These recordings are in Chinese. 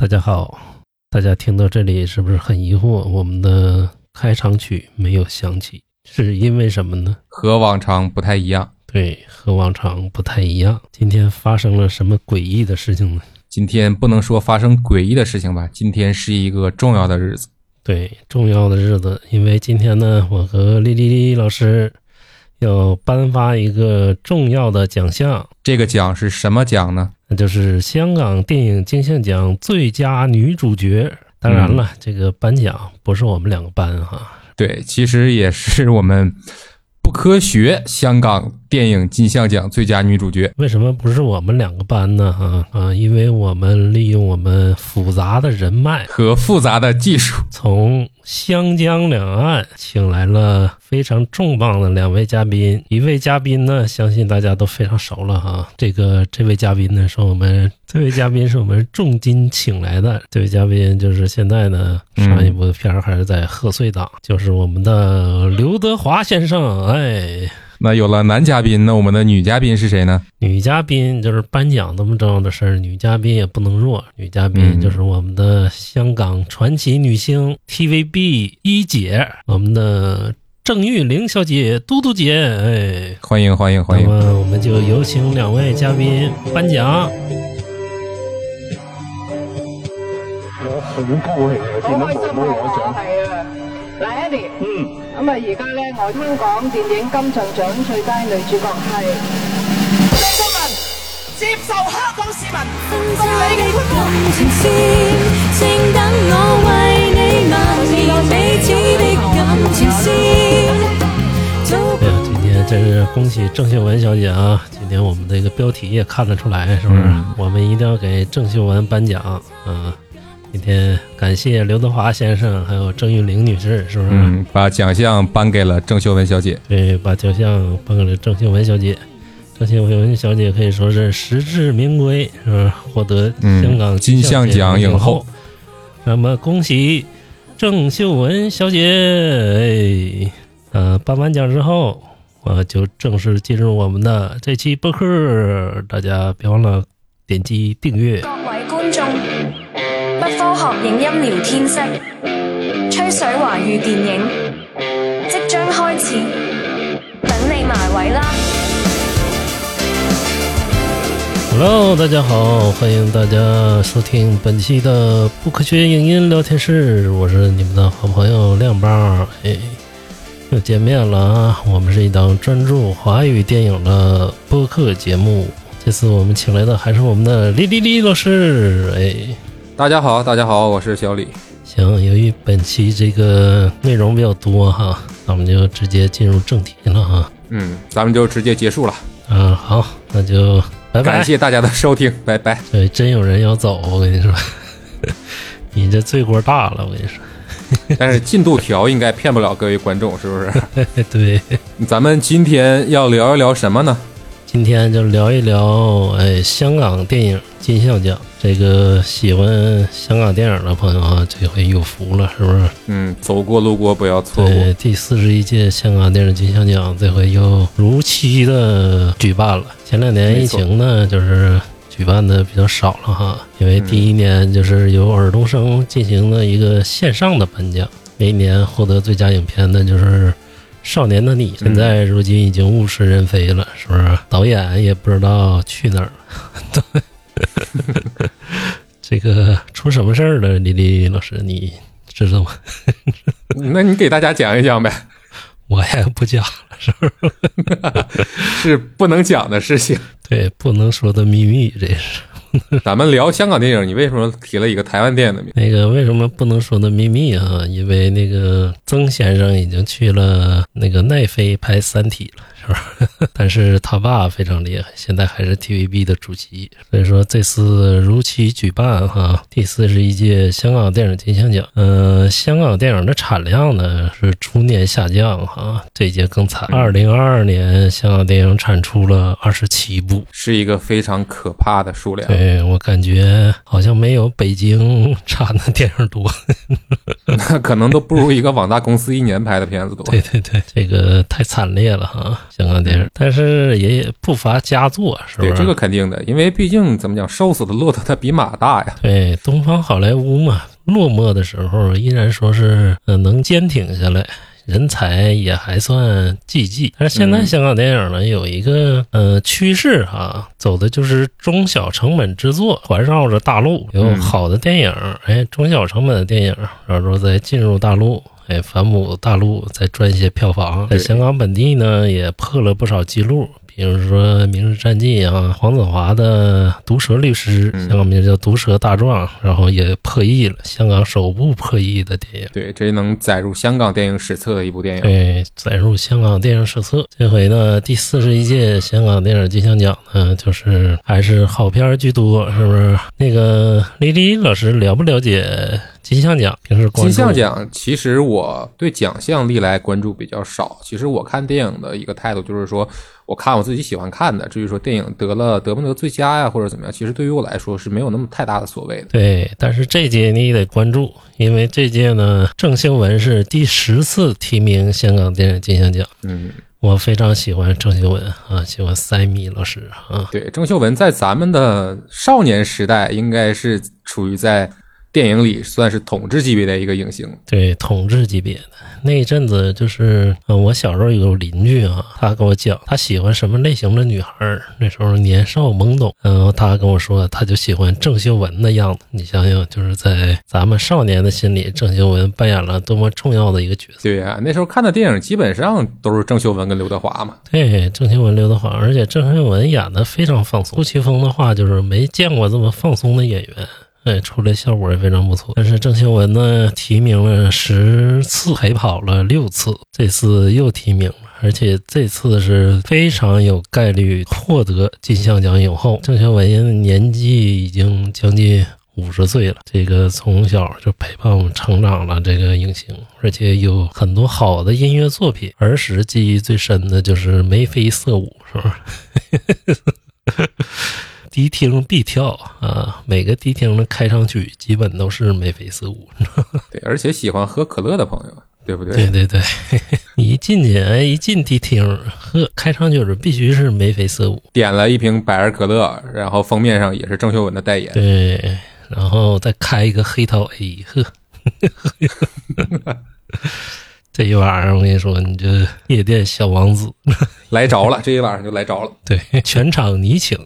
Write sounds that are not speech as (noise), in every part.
大家好，大家听到这里是不是很疑惑？我们的开场曲没有响起，是因为什么呢？和往常不太一样。对，和往常不太一样。今天发生了什么诡异的事情呢？今天不能说发生诡异的事情吧，今天是一个重要的日子。对，重要的日子，因为今天呢，我和丽丽丽老师要颁发一个重要的奖项。这个奖是什么奖呢？那就是香港电影金像奖最佳女主角。当然了，这个颁奖不是我们两个颁哈。对，其实也是我们不科学香港电影金像奖最佳女主角。为什么不是我们两个班呢？哈啊，因为我们利用我们复杂的人脉和复杂的技术，从湘江两岸请来了。非常重磅的两位嘉宾，一位嘉宾呢，相信大家都非常熟了哈。这个这位嘉宾呢，是我们这位嘉宾是我们重金请来的。这位嘉宾就是现在呢，上一部的片儿还是在贺岁档，就是我们的刘德华先生。哎，那有了男嘉宾，那我们的女嘉宾是谁呢？女嘉宾就是颁奖这么重要的事儿，女嘉宾也不能弱。女嘉宾就是我们的香港传奇女星 TVB 一姐，我们的。郑玉玲小姐，嘟嘟姐，哎，欢迎欢迎欢迎！那么我们就有请两位嘉宾颁奖。我好高興啊！見到妹妹攞獎。係啊，嗱，Eddie，嗯，咁啊，而家咧，我香港電影金像獎最佳女主角係鄭秀文，接受香港市民對你嘅感情我為你蔓延彼此的感情線。真是恭喜郑秀文小姐啊！今天我们这个标题也看得出来，是不是？我们一定要给郑秀文颁奖。嗯，今天感谢刘德华先生还有郑玉玲女士，是不是？嗯，把奖项颁给了郑秀文小姐。对，把奖项颁给了郑秀文小姐。郑秀文小姐可以说是实至名归，是吧？获得香港金像奖影后。那么恭喜郑秀文小姐！哎，呃，颁完奖之后。我，就正式进入我们的这期播客，大家别忘了点击订阅。各位观众，不科学影音聊天室，吹水华语电影即将开始，等你埋位啦！Hello，大家好，欢迎大家收听本期的不科学影音聊天室，我是你们的好朋友亮棒，哎。又见面了啊！我们是一档专注华语电影的播客节目。这次我们请来的还是我们的李李李老师。哎，大家好，大家好，我是小李。行，由于本期这个内容比较多哈，那我们就直接进入正题了哈。嗯，咱们就直接结束了。嗯，好，那就拜拜。感谢大家的收听，拜拜。对，真有人要走，我跟你说，(laughs) 你这罪过大了，我跟你说。但是进度条应该骗不了各位观众，是不是？(laughs) 对，咱们今天要聊一聊什么呢？今天就聊一聊，哎，香港电影金像奖。这个喜欢香港电影的朋友啊，这回有福了，是不是？嗯，走过路过不要错过。对第四十一届香港电影金像奖这回又如期的举办了。前两年疫情呢，就是。举办的比较少了哈，因为第一年就是由尔冬升进行了一个线上的颁奖，每一年获得最佳影片的就是《少年的你》，现在如今已经物是人非了，是不是？导演也不知道去哪儿了。(laughs) 这个出什么事儿了？李丽老师，你知道吗？(laughs) 那你给大家讲一讲呗。我也不讲了，是不是？(laughs) 是不能讲的事情，对，不能说的秘密，这是。(laughs) 咱们聊香港电影，你为什么提了一个台湾电影的名？那个为什么不能说的秘密啊？因为那个曾先生已经去了那个奈飞拍《三体》了。是吧？(laughs) 但是他爸非常厉害，现在还是 TVB 的主席。所以说这次如期举办哈第四十一届香港电影金像奖。嗯，香港电影的产量呢是逐年下降哈，这届更惨。二零二二年香港电影产出了二十七部，是一个非常可怕的数量。对我感觉好像没有北京产的电影多，(laughs) 那可能都不如一个网大公司一年拍的片子多。对对对，这个太惨烈了哈。香港电影，但是也不乏佳作，是吧？对，这个肯定的，因为毕竟怎么讲，瘦死的骆驼它比马大呀。对，东方好莱坞嘛，落寞的时候依然说是呃能坚挺下来。人才也还算济济，但是现在香港电影呢有一个呃趋势哈，走的就是中小成本制作，环绕着大陆有好的电影，哎，中小成本的电影，然后再进入大陆，哎，反哺大陆，再赚一些票房，在香港本地呢也破了不少记录。比如说《明日战记》啊，黄子华的《毒舌律师》，香港名叫《毒舌大壮》，然后也破亿了，香港首部破亿的电影。对，这能载入香港电影史册的一部电影。对，载入香港电影史册。这回呢，第四十一届香港电影金像奖呢，就是还是好片居多，是不是？那个李李老师了不了解？金像奖平时金像奖，其实我对奖项历来关注比较少。其实我看电影的一个态度就是说，我看我自己喜欢看的。至于说电影得了得不得最佳呀，或者怎么样，其实对于我来说是没有那么太大的所谓的。对，但是这届你也得关注，因为这届呢，郑秀文是第十次提名香港电影金像奖。嗯，我非常喜欢郑秀文啊，喜欢塞米老师啊。对，郑秀文在咱们的少年时代应该是处于在。电影里算是统治级别的一个影星，对，统治级别的那一阵子，就是嗯，我小时候有个邻居啊，他跟我讲他喜欢什么类型的女孩儿，那时候年少懵懂，嗯，他跟我说他就喜欢郑秀文的样子。你想想，就是在咱们少年的心里，郑秀文扮演了多么重要的一个角色。对呀，那时候看的电影基本上都是郑秀文跟刘德华嘛。对，郑秀文、刘德华，而且郑秀文演的非常放松。杜琪峰的话就是没见过这么放松的演员。哎，出来效果也非常不错。但是郑秀文呢，提名了十次，陪跑了六次，这次又提名了，而且这次是非常有概率获得金像奖影后。郑秀文年纪已经将近五十岁了，这个从小就陪伴我们成长了，这个影星，而且有很多好的音乐作品。儿时记忆最深的就是眉飞色舞，是不是？(laughs) 迪厅必跳啊！每个迪厅的开场曲基本都是眉飞色舞。(laughs) 对，而且喜欢喝可乐的朋友，对不对？对对对，(laughs) 你一进去，哎，一进迪厅，喝开场曲必须是眉飞色舞。点了一瓶百事可乐，然后封面上也是郑秀文的代言。对，然后再开一个黑桃 A，呵。(laughs) 这一晚上，我跟你说，你这夜店小王子 (laughs) 来着了。这一晚上就来着了。对，全场你请。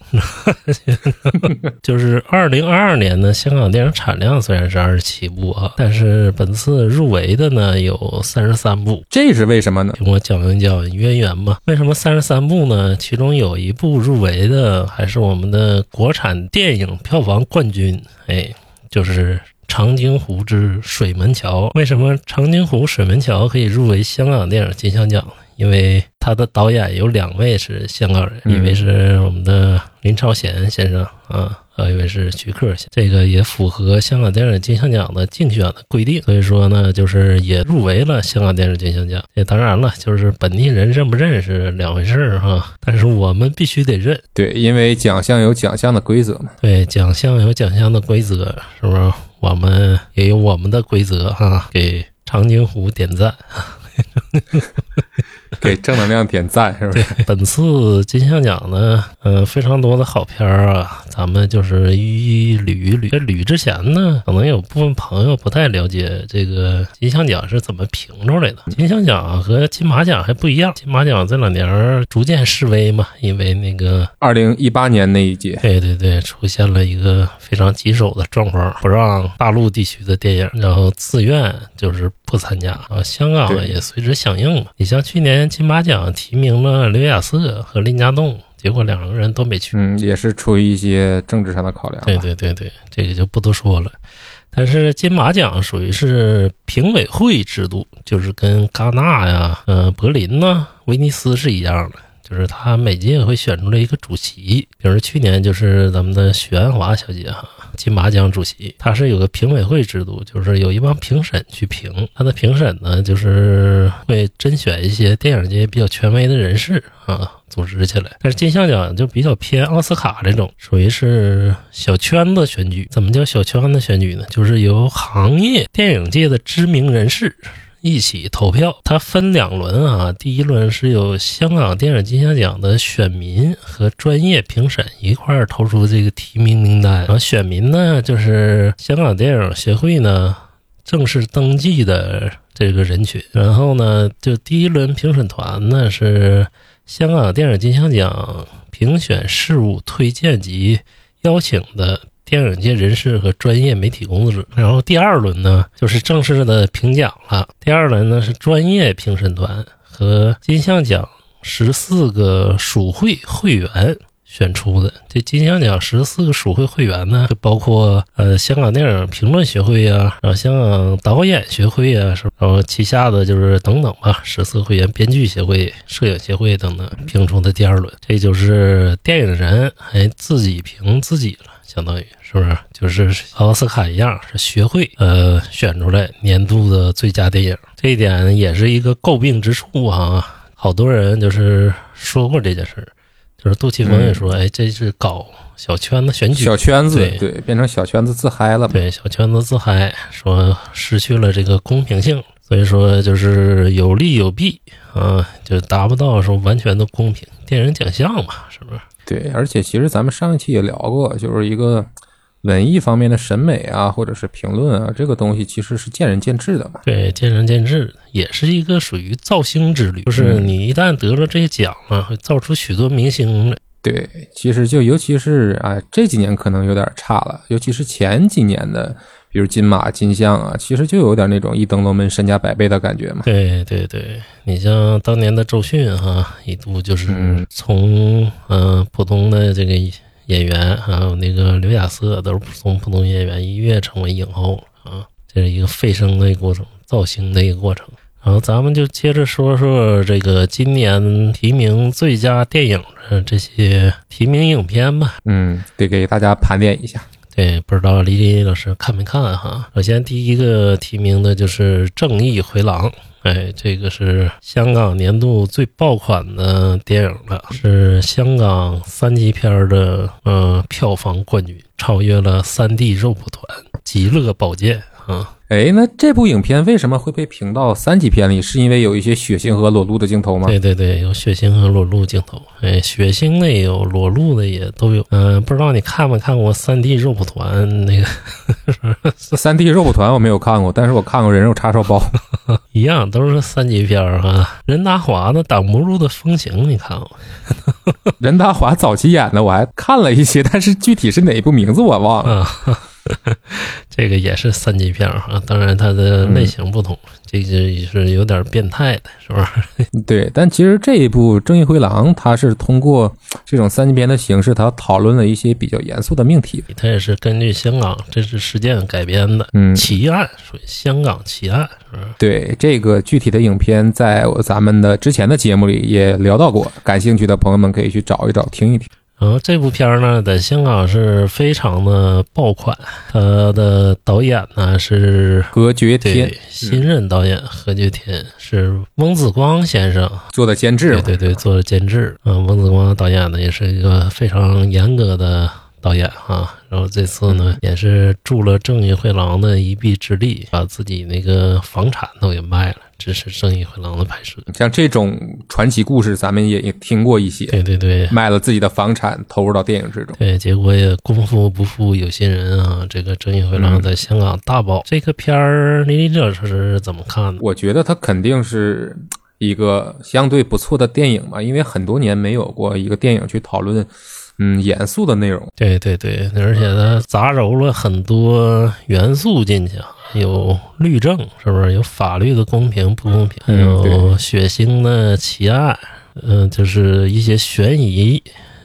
(laughs) 就是二零二二年呢，香港电影产量虽然是二十七部啊，但是本次入围的呢有三十三部。这是为什么呢？听我讲一讲渊源吧。为什么三十三部呢？其中有一部入围的还是我们的国产电影票房冠军。哎，就是。长津湖之水门桥，为什么长津湖水门桥可以入围香港电影金像奖？因为他的导演有两位是香港人，一位是我们的林超贤先生啊，还有一位是徐克。这个也符合香港电影金像奖的竞选的规定，所以说呢，就是也入围了香港电影金像奖。也当然了，就是本地人认不认识两回事儿哈，(laughs) 但是我们必须得认。对，因为奖项有奖项的规则嘛。对，奖项有奖项的规则，是不是？我们也有我们的规则哈，给长津湖点赞。(laughs) 给正能量点赞是不是？(laughs) 本次金像奖呢，呃，非常多的好片儿啊，咱们就是一一捋一捋。捋之前呢，可能有部分朋友不太了解这个金像奖是怎么评出来的。金像奖和金马奖还不一样，金马奖这两年逐渐式微嘛，因为那个二零一八年那一届，对对对，出现了一个非常棘手的状况，不让大陆地区的电影，然后自愿就是不参加啊。香港也随之响应嘛。你像去年。金马奖提名了刘亚瑟和林家栋，结果两个人都没去。嗯，也是出于一些政治上的考量。对对对对，这个就不多说了。但是金马奖属于是评委会制度，就是跟戛纳呀、呃柏林呢、威尼斯是一样的，就是他每届会选出来一个主席。比如去年就是咱们的许鞍华小姐哈。金马奖主席，他是有个评委会制度，就是有一帮评审去评。他的评审呢，就是会甄选一些电影界比较权威的人士啊，组织起来。但是金像奖就比较偏奥斯卡这种，属于是小圈子选举。怎么叫小圈子选举呢？就是由行业电影界的知名人士。一起投票。它分两轮啊，第一轮是由香港电影金像奖的选民和专业评审一块儿投出这个提名名单，然后选民呢就是香港电影协会呢正式登记的这个人群，然后呢就第一轮评审团呢是香港电影金像奖评选事务推荐及邀请的。电影界人士和专业媒体工作者，然后第二轮呢就是正式的评奖了。第二轮呢是专业评审团和金像奖十四个属会会员选出的。这金像奖十四个属会会员呢，包括呃香港电影评论协会呀，然后香港导演协会呀，然后旗下的就是等等吧，十四个会员，编剧协会、摄影协会等等评出的第二轮。这就是电影人还自己评自己了。相当于是不是就是奥斯卡一样，是学会呃选出来年度的最佳电影，这一点也是一个诟病之处啊。好多人就是说过这件事儿，就是杜琪峰也说，哎，这是搞小圈子选举，小圈子对对，变成小圈子自嗨了。对，小圈子自嗨，说失去了这个公平性，所以说就是有利有弊啊，就达不到说完全的公平。电影奖项嘛，是不是？对，而且其实咱们上一期也聊过，就是一个文艺方面的审美啊，或者是评论啊，这个东西其实是见仁见智的嘛。对，见仁见智，也是一个属于造星之旅。就是你一旦得了这些奖啊，会造出许多明星来。对，其实就尤其是啊，这几年可能有点差了，尤其是前几年的，比如金马、金像啊，其实就有点那种一登龙门身价百倍的感觉嘛。对对对，你像当年的周迅哈，一度就是从呃普通的这个演员，还有那个刘雅瑟，都是从普通演员一跃成为影后啊，这是一个飞升的一个过程，造星的一个过程。然后咱们就接着说说这个今年提名最佳电影的这些提名影片吧。嗯，得给大家盘点一下。对，不知道李李老师看没看哈？首先第一个提名的就是《正义回廊》，哎，这个是香港年度最爆款的电影了，是香港三级片的呃票房冠军，超越了《三 D 肉蒲团》《极乐宝剑》啊。哎，那这部影片为什么会被评到三级片里？是因为有一些血腥和裸露的镜头吗？对对对，有血腥和裸露镜头。哎，血腥的也有，裸露的也都有。嗯、不知道你看没看过《三 D 肉蒲团》那个？(laughs) 三 D 肉蒲团我没有看过，但是我看过《人肉叉烧包》。(laughs) 一样都是三级片儿哈。任达华的《挡不住的风情》你看过？(laughs) 任达华早期演的我还看了一些，但是具体是哪一部名字我忘了。啊，(laughs) 这个也是三级片儿哈，当然它的类型不同，这个也是有点变态的，是不是？(laughs) 对，但其实这一部《正义回廊》，它是通过这种三级片的形式，它讨论了一些比较严肃的命题。它也是根据香港真实事件改编的，嗯奇案属于香港奇案，是不是？对这个具体的影片，在咱们的之前的节目里也聊到过，感兴趣的朋友们可以去找一找，听一听。然后这部片儿呢，在香港是非常的爆款，它的导演呢是何觉天新任导演何觉天是翁子光先生，做的监制，对对对，做的监制。嗯，翁子光导演呢也是一个非常严格的导演啊。然后这次呢，也是助了正义回廊的一臂之力，把自己那个房产都给卖了，支持正义回廊的拍摄。像这种传奇故事，咱们也也听过一些，对对对，卖了自己的房产投入到电影之中。对，结果也功夫不负有心人啊！这个《正义回廊》在香港大爆。这个片儿，李李老师是怎么看的？我觉得它肯定是一个相对不错的电影吧，因为很多年没有过一个电影去讨论，嗯，严肃的内容。对对对，而且它杂糅了很多元素进去啊，有律政，是不是？有法律的公平不公平，有血腥的奇案，嗯、就是一些悬疑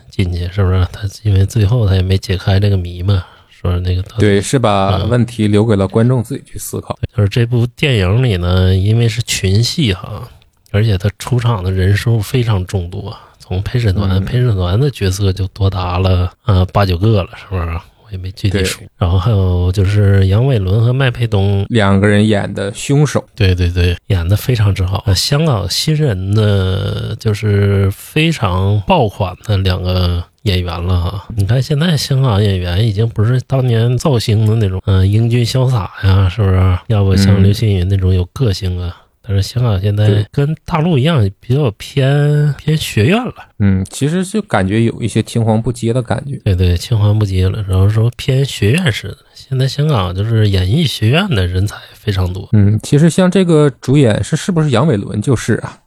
进去，是不是？他因为最后他也没解开这个谜嘛，说那个对，是把嗯问题留给了观众自己去思考。就是这部电影里呢，因为是群戏哈，而且他出场的人数非常众多，从陪审团、嗯陪审团的角色就多达了呃八九个了，是不是？我也没具体对数。然后还有就是杨伟伦和麦佩东，两个人演的凶手，对对对，演的非常之好。呃香港新人的就是非常爆款的两个。演员了哈，你看现在香港演员已经不是当年造型的那种，嗯、英俊潇洒呀，是不是？要不像嗯刘青云那种有个性啊，但是香港现在跟大陆一样，比较偏偏学院了。嗯，其实就感觉有一些青黄不接的感觉。对对，青黄不接了，然后说偏学院式的。现在香港就是演艺学院的人才非常多。嗯，其实像这个主演是是不是杨伟伦就是啊，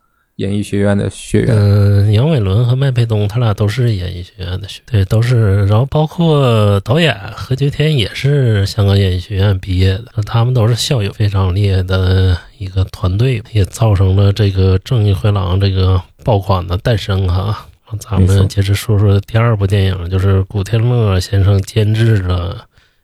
演艺学院的学员。嗯，杨伟伦和麦培东他俩都是演艺学院的学，对，都是。然后包括导演何觉天也是香港演艺学院毕业的，他们都是校友，非常厉害的一个团队，也造成了这个《正义回廊》这个爆款的诞生哈。咱们接着说说第二部电影，就是古天乐先生监制的《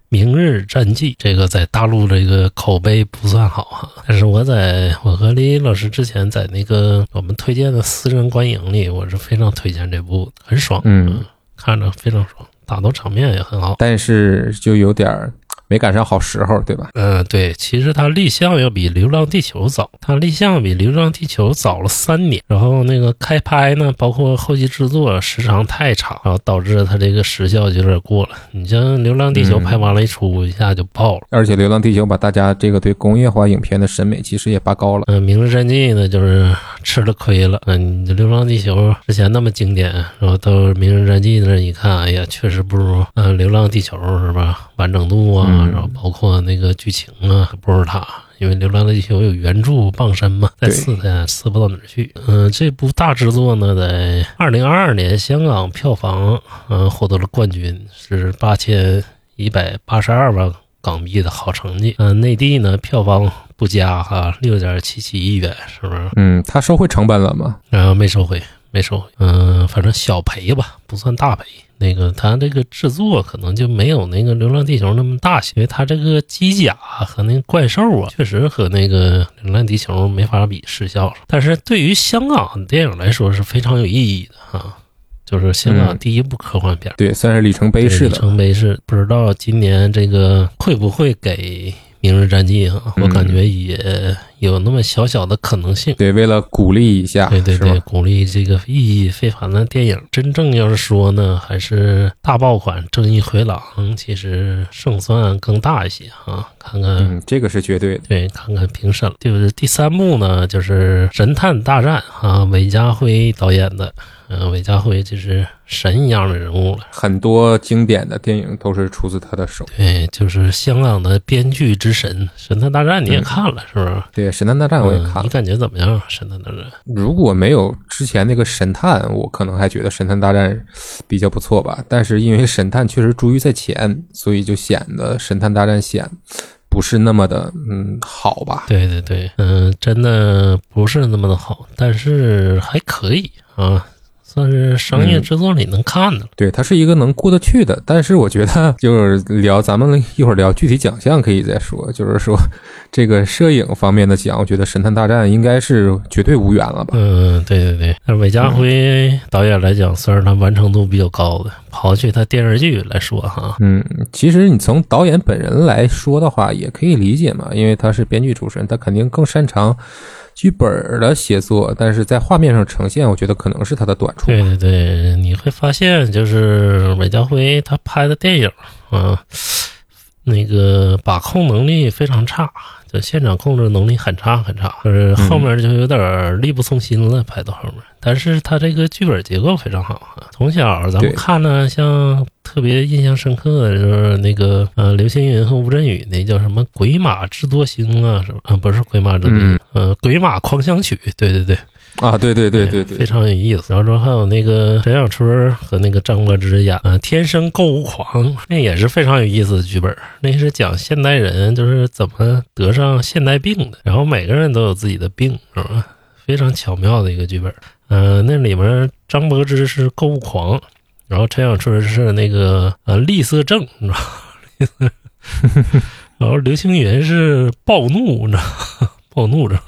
明日战记》。这个在大陆这个口碑不算好哈，但是我在我和李老师之前在那个我们推荐的私人观影里，我是非常推荐这部，很爽，嗯，看着非常爽，打斗场面也很好。但是就有点儿没赶上好时候，对吧？嗯，对，其实它立项要比《流浪地球》早，它立项比《流浪地球》早了三年。然后那个开拍呢，包括后期制作时长太长，然后导致它这个时效就有点过了。你像《流浪地球》嗯拍完了一出，一下就爆了。而且《流浪地球》把大家这个对工业化影片的审美其实也拔高了。嗯，《明日战记》呢，就是吃了亏了。嗯，你《流浪地球》之前那么经典，然后到《明日战记》那一看，哎呀，确实不如嗯《流浪地球》是吧？完整度啊，嗯然后包括那个剧情啊，不如他。因为《流浪地球》有原著傍身嘛，再对次它撕不到哪儿去。嗯，这部大制作呢，在二零二二年香港票房嗯获得了冠军，是八千一百八十二万港币的好成绩。嗯，内地呢票房不佳哈，六点七七亿元，是不是？嗯，他收回成本了吗？然后没收回，没收回。嗯，反正小赔吧，不算大赔。那个它这个制作可能就没有那个《流浪地球》那么大，因为它这个机甲和那个怪兽啊，确实和那个《流浪地球》没法比失效了。但是对于香港电影来说是非常有意义的啊，就是香港嗯第一部科幻片。对，算是里程碑式的。程碑式，不知道今年这个会不会给《明日战记》啊？我嗯感觉也有那么小小的可能性。对，为了鼓励一下，对对对，鼓励这个意义非凡的电影。真正要是说呢，还是大爆款《正义回廊》其实胜算更大一些啊。看看，嗯，这个是绝对的。对，看看评审。就是第三部呢，就是《神探大战》啊，韦家辉导演的。嗯、韦家辉就是神一样的人物了。很多经典的电影都是出自他的手。对，就是香港的编剧之神，《神探大战》你也看了、是不是？对，《神探大战》我也看了嗯你。感觉怎么样？《神探大战》如果没有之前那个神探，我可能还觉得神探大战比较不错吧。但是因为神探确实珠玉在前，所以就显得神探大战显不是那么的嗯好吧。对对对，嗯、真的不是那么的好，但是还可以啊，算是商业制作里能看的了。对，它是一个能过得去的。但是我觉得 (laughs) 就是聊咱们一会儿聊具体奖项可以再说。就是说这个摄影方面的奖，我觉得神探大战应该是绝对无缘了吧。嗯，对对对，那韦家辉导演来讲，算是他完成度比较高的。刨去他电视剧来说哈，嗯，其实你从导演本人来说的话，也可以理解嘛，因为他是编剧出身，他肯定更擅长剧本的写作，但是在画面上呈现，我觉得可能是他的短处。对对对，你会发现就是韦家辉他拍的电影啊，那个把控能力非常差，就现场控制能力很差很差，就是后面就有点力不从心了，拍到后面。但是他这个剧本结构非常好啊，从小咱们看呢，像特别印象深刻的就是那个呃刘青云和吴镇宇那叫什么《鬼马智多星》啊，什么？啊，不是《鬼马智多星》，呃，《鬼马狂想曲》，对对对。啊，对对对对对，非常有意思。然后说还有那个陈小春和那个张柏芝演呃《天生购物狂》，那也是非常有意思的剧本。那是讲现代人就是怎么得上现代病的，然后每个人都有自己的病，是吧？非常巧妙的一个剧本。呃，那里面张柏芝是购物狂，然后陈小春是那个呃吝啬症，你知道吗？(laughs) 然后刘青云是暴怒，你知道吗？(laughs) 暴怒症。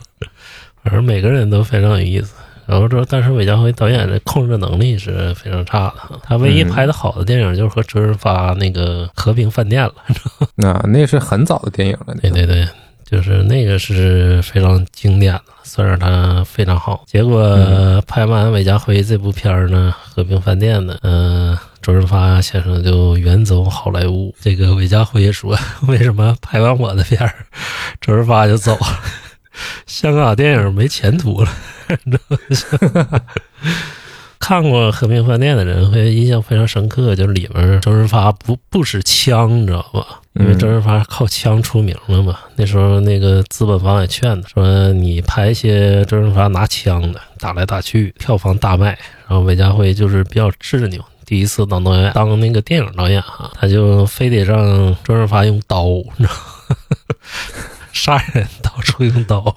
反正每个人都非常有意思。然后说，但是韦家辉导演的控制能力是非常差的。他唯一拍的好的电影就是和周润发那个《和平饭店》了。(laughs) 啊，那是很早的电影了。对对对，就是那个是非常经典的，算是他非常好。结果拍完韦家辉这部片儿呢，《和平饭店》呢，嗯、周润发先生就远走好莱坞。这个韦家辉说，(laughs) 为什么拍完我的片儿，(laughs) 周润发就走了？(laughs) 香港电影没前途了。看过《和平饭店》的人会印象非常深刻，就是里面周润发不不使枪，你知道吧？因为周润发靠枪出名了嘛。那时候那个资本方也劝他说：“你拍一些周润发拿枪的，打来打去，票房大卖。”然后韦家辉就是比较执拗，第一次当导演，当那个电影导演啊，他就非得让周润发用刀，你知道，(laughs) 杀人到处用刀。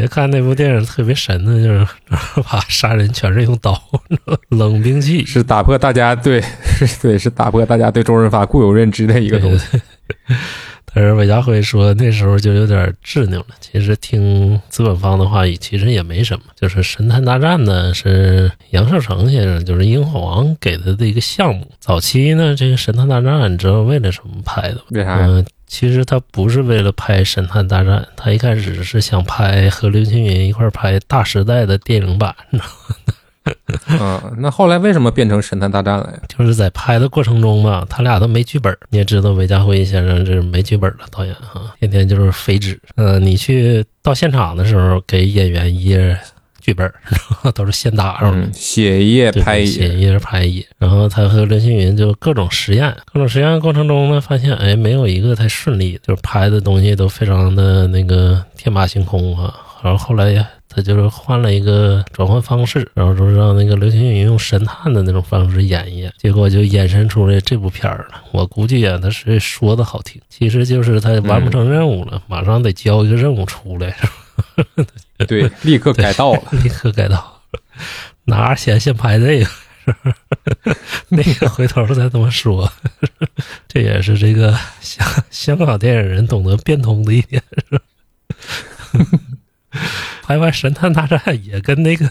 也看那部电影特别神的，就是把杀人全是用刀，冷兵器是打破大家对，对，是打破大家对周润发固有认知的一个东西。但是韦家辉说那时候就有点执拗了。其实听资本方的话，其实也没什么。就是《神探大战》呢，是杨受成先生，就是英皇王给他的一个项目。早期呢，这个《神探大战》，你知道为了什么拍的吗？为啥？嗯，其实他不是为了拍《神探大战》，他一开始是想拍和刘青云一块拍《大时代》的电影版，你知道吗？嗯，那后来为什么变成神探大战了呀？就是在拍的过程中吧，他俩都没剧本。你也知道，韦家辉先生这是没剧本的导演哈，天天就是飞纸。嗯，你去到现场的时候，给演员一页剧本，(laughs) 都是现打上的，写一页拍一页，写一页拍一页。然后他和刘青云就各种实验，各种实验过程中呢，发现哎，没有一个太顺利，就是拍的东西都非常的那个天马行空啊。然后后来呀。他就是换了一个转换方式，然后说让那个刘青云用神探的那种方式演一演，结果就衍生出来这部片儿了。我估计啊，他是说的好听，其实就是他完不成任务了，马上得交一个任务出来，是吧？(laughs) 对，立刻改道了，(laughs) 立刻改道，拿着钱先拍这个，(laughs) 那个回头再这么说。这也是这个香香港电影人懂得变通的一点，是吧？拍完《神探大战》也跟那个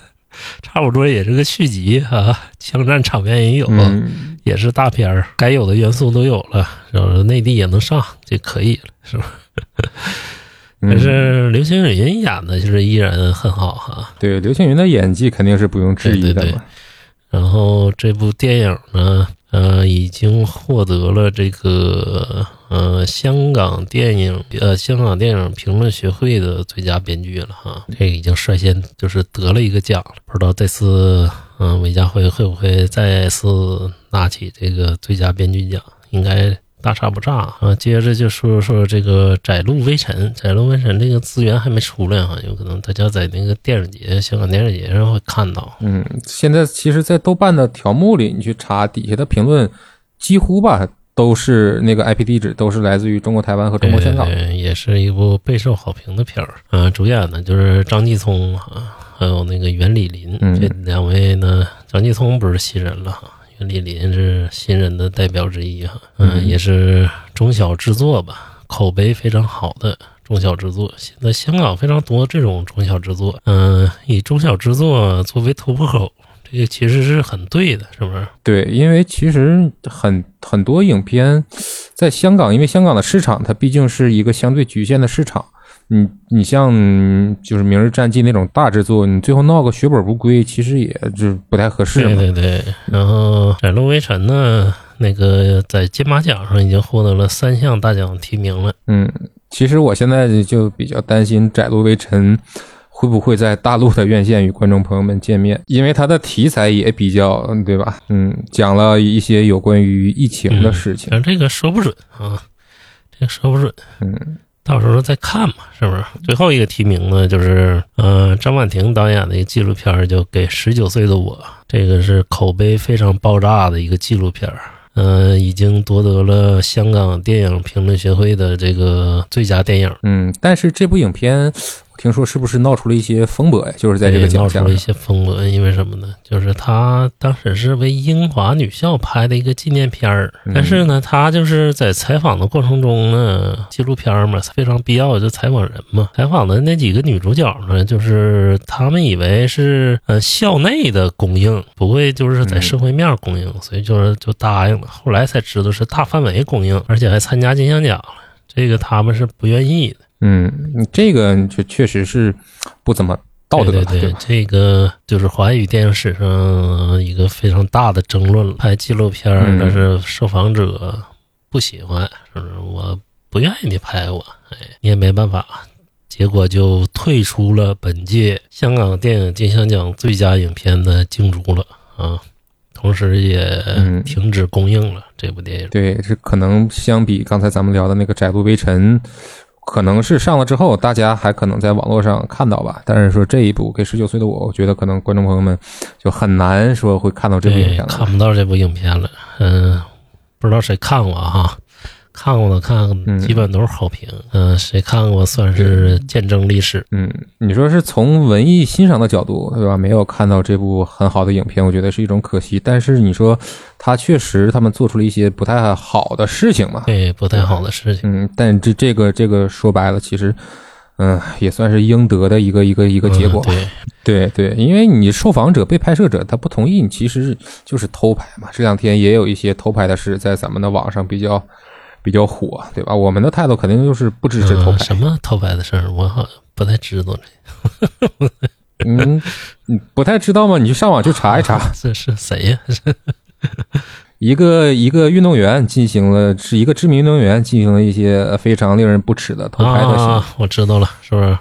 差不多，也是个续集啊，枪战场面也有，也是大片儿，该有的元素都有了，然后内地也能上就可以了，是吧？但是刘青云演的就是依然很好哈。对，刘青云的演技肯定是不用质疑的。然后这部电影呢？呃，已经获得了这个呃香港电影呃香港电影评论学会的最佳编剧了哈，这个已经率先就是得了一个奖了，不知道这次嗯韦家辉会不会再次拿起这个最佳编剧奖？应该。大差不差啊！接着就说说这个《窄路微尘》，《窄路微尘》这个资源还没出来哈，有可能大家在那个电影节、香港电影节上会看到。嗯，现在其实，在豆瓣的条目里，你去查底下的评论，几乎吧都是那个 IP 地址都是来自于中国台湾和中国香港。也是一部备受好评的片儿。嗯，主演呢就是张继聪啊，还有那个袁李林这两位呢。张继聪不是新人了哈。袁李林是新人的代表之一哈，嗯，也是中小制作吧，口碑非常好的中小制作。现在香港非常多这种中小制作，嗯，以中小制作作为突破口，这个其实是很对的，是不是？对，因为其实很很多影片在香港，因为香港的市场它毕竟是一个相对局限的市场。你你像就是《明日战记》那种大制作，你最后闹个血本无归，其实也就不太合适。对对对。然后《窄路微尘》呢，那个在金马奖上已经获得了三项大奖提名了。嗯，其实我现在就比较担心《窄路微尘》会不会在大陆的院线与观众朋友们见面，因为它的题材也比较，对吧？嗯，讲了一些有关于疫情的事情。这个说不准啊，这个说不准。嗯。到时候再看嘛，是不是？最后一个提名呢，就是呃张婉婷导演的一个纪录片，就给十九岁的我，这个是口碑非常爆炸的一个纪录片，嗯，已经夺得了香港电影评论协会的这个最佳电影。嗯，但是这部影片。听说是不是闹出了一些风波呀？就是在这个奖项闹出了一些风波，因为什么呢？就是他当时是为英华女校拍的一个纪念片儿，但是呢，他就是在采访的过程中呢，纪录片嘛，非常必要就采访人嘛。采访的那几个女主角呢，就是他们以为是呃校内的供应，不会就是在社会面供应，所以就是就答应了。后来才知道是大范围供应，而且还参加金像奖了，这个他们是不愿意的。嗯，这个就确实是不怎么道德。对对对，这个就是华语电影史上一个非常大的争论了。拍纪录片，但是受访者不喜欢，是不是？我不愿意你拍我，哎，你也没办法。结果就退出了本届香港电影金像奖最佳影片的竞逐了啊，同时也嗯停止公映了、这部电影。对，这可能相比刚才咱们聊的那个《窄路微尘》，可能是上了之后，大家还可能在网络上看到吧。但是说这一部给十九岁的我，我觉得可能观众朋友们就很难说会看到这部影，片了。看不到这部影片了。嗯，不知道谁看过啊哈？看过的看，嗯基本都是好评。嗯，谁看过算是见证历史。嗯，你说是从文艺欣赏的角度，对吧？没有看到这部很好的影片，我觉得是一种可惜。但是你说他确实他们做出了一些不太好的事情嘛，对，不太好的事情。嗯，但这这个这个说白了，其实，嗯，也算是应得的一个一个一个结果。嗯对，对对，因为你受访者、被拍摄者他不同意，你其实就是偷拍嘛。这两天也有一些偷拍的事在咱们的网上比较比较火，对吧？我们的态度肯定就是不支持偷拍。嗯什么偷拍的事儿，我好像不太知道这。(laughs) 嗯，你不太知道吗？你就上网去查一查，这 (laughs) 是谁呀？(laughs) 一个一个运动员进行了，是一个知名运动员进行了一些非常令人不齿的偷拍的行为。啊，我知道了，是不是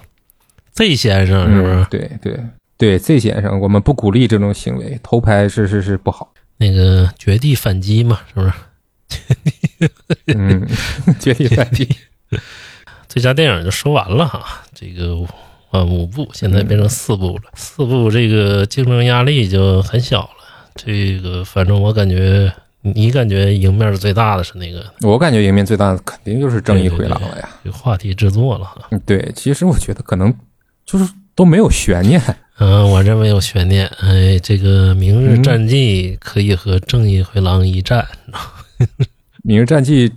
？Z 先生是不是？嗯？对对对，Z 先生，我们不鼓励这种行为，偷拍是是是不好。那个绝地反击嘛，是不是？(laughs) 嗯，绝地反击。(laughs) 最佳电影就说完了哈，这个啊五部现在变成四部了，四部这个竞争压力就很小了。这个反正我感觉，你感觉赢面最大的是哪个？我感觉赢面最大的肯定就是《正义回廊》了呀。这个话题制作了哈。嗯，对，其实我觉得可能就是都没有悬念。嗯，我认为有悬念。哎，这个《明日战记》可以和《正义回廊》一战。《明日战记》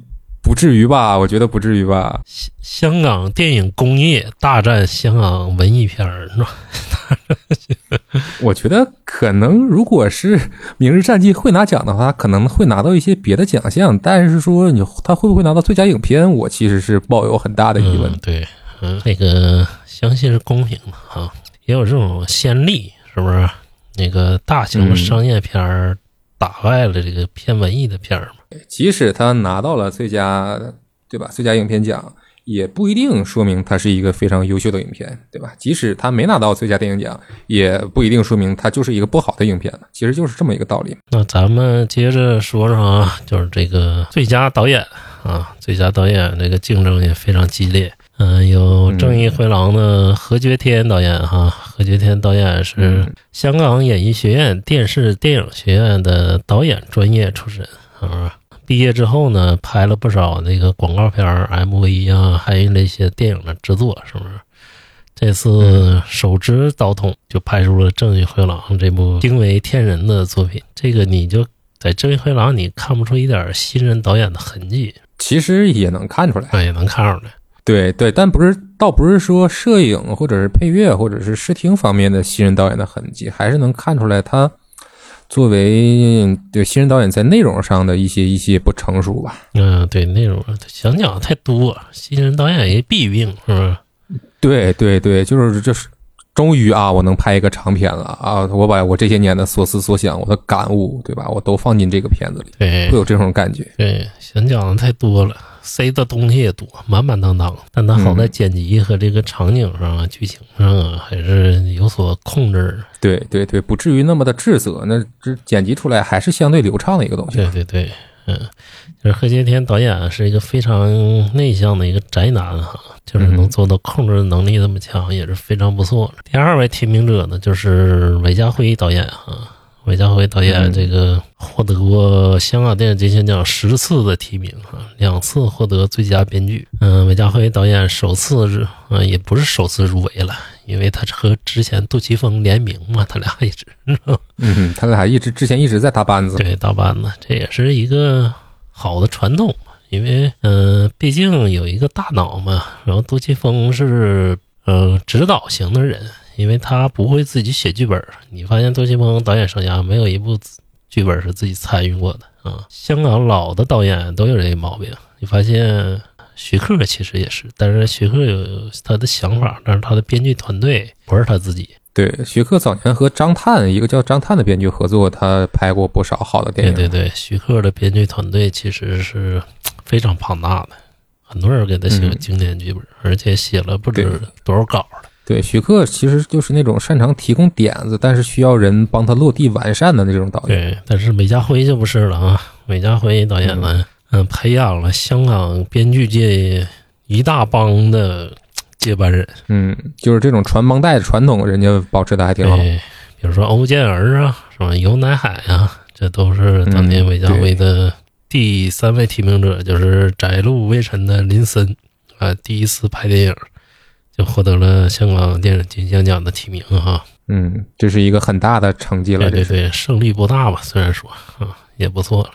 不至于吧？我觉得不至于吧。香港电影工业大战香港文艺片儿，是吧？(laughs) 我觉得可能，如果是《明日战记》会拿奖的话，可能会拿到一些别的奖项。但是说你他会不会拿到最佳影片，我其实是抱有很大的疑问。嗯，对，嗯，那个相信是公平的啊，也有这种先例，是不是？那个大型的商业片儿打败了这个偏文艺的片儿嘛？即使他拿到了最佳，对吧？最佳影片奖，也不一定说明他是一个非常优秀的影片，对吧？即使他没拿到最佳电影奖，也不一定说明他就是一个不好的影片。其实就是这么一个道理。那咱们接着说说啊，就是这个最佳导演啊，最佳导演这个竞争也非常激烈。嗯，有《正义回廊》的何觉天导演哈，何觉天导演是嗯香港演艺学院电视电影学院的导演专业出身啊。毕业之后呢，拍了不少那个广告片、MV 啊，还有那些电影的制作，是不是？这次手执刀筒就拍出了《正义回廊》这部惊为天人的作品。这个你就在《正义回廊》你看不出一点新人导演的痕迹，其实也能看出来，哎，也能看出来。对对，但不是，倒不是说摄影或者是配乐或者是视听方面的新人导演的痕迹，还是能看出来他作为对新人导演在内容上的一些一些不成熟吧。嗯、对，内容想讲的太多，新人导演也弊病，是不是？对对对，就是就是，终于啊，我能拍一个长片了啊！我把我这些年的所思所想，我的感悟，对吧？我都放进这个片子里，对会有这种感觉。对，想讲的太多了，塞的东西也多，满满当当。但他好在剪辑和这个场景上啊、剧情上啊，还是有所控制的。对对对，不至于那么的滞涩，那这剪辑出来还是相对流畅的一个东西。对对对，嗯，就是何洁天导演是一个非常内向的一个宅男哈，就是能做到控制能力这么强，也是非常不错的。第二位提名者呢，就是韦家辉导演啊。韦家辉导演这个获得过香港电影金像奖十次的提名啊，两次获得最佳编剧。嗯，韦家辉导演首次入，嗯，也不是首次入围了，因为他和之前杜琪峰联名嘛，他俩一直，嗯，他俩一直之前一直在搭班子。对，搭班子，这也是一个好的传统嘛。因为，嗯、呃，毕竟有一个大脑嘛。然后杜琪峰是，呃，指导型的人，因为他不会自己写剧本。你发现杜琪峰导演生涯没有一部剧本是自己参与过的啊。香港老的导演都有这个毛病。你发现徐克其实也是，但是徐克有他的想法，但是他的编剧团队不是他自己。对，徐克早年和张探一个叫张探的编剧合作，他拍过不少好的电影。对对对，徐克的编剧团队其实是非常庞大的，很多人给他写经典剧本，而且写了不知多少稿了。对，徐克其实就是那种擅长提供点子，但是需要人帮他落地完善的那种导演。对，但是韦家辉就不是了啊，韦家辉导演呢，嗯，培养了香港编剧界一大帮的接班人。嗯，就是这种传帮带的传统，人家保持的还挺好。对，比如说欧健儿啊，什么？游乃海啊，这都是当年嗯韦家辉的第三位提名者，就是《窄路微尘》的林森啊，第一次拍电影就获得了香港电影金像奖的提名哈。嗯，这是一个很大的成绩了，对对对，胜利不大吧？虽然说啊，也不错了。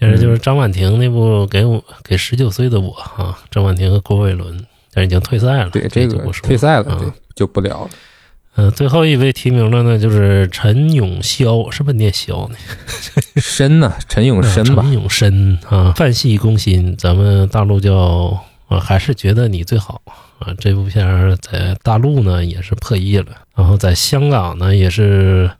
接着就是张婉婷那部《给我给十九岁的我》啊，张婉婷和郭伟伦，但是已经退赛了，对，这个不说退赛了，啊对，就不聊了。嗯，最后一位提名的呢，就是陈永霄，是不是念霄呢？(laughs) 申呢，陈永深吧陈，永深啊，范戏攻心，咱们大陆叫啊，还是觉得你最好啊。这部片儿在大陆呢也是破亿了，然后在香港呢也是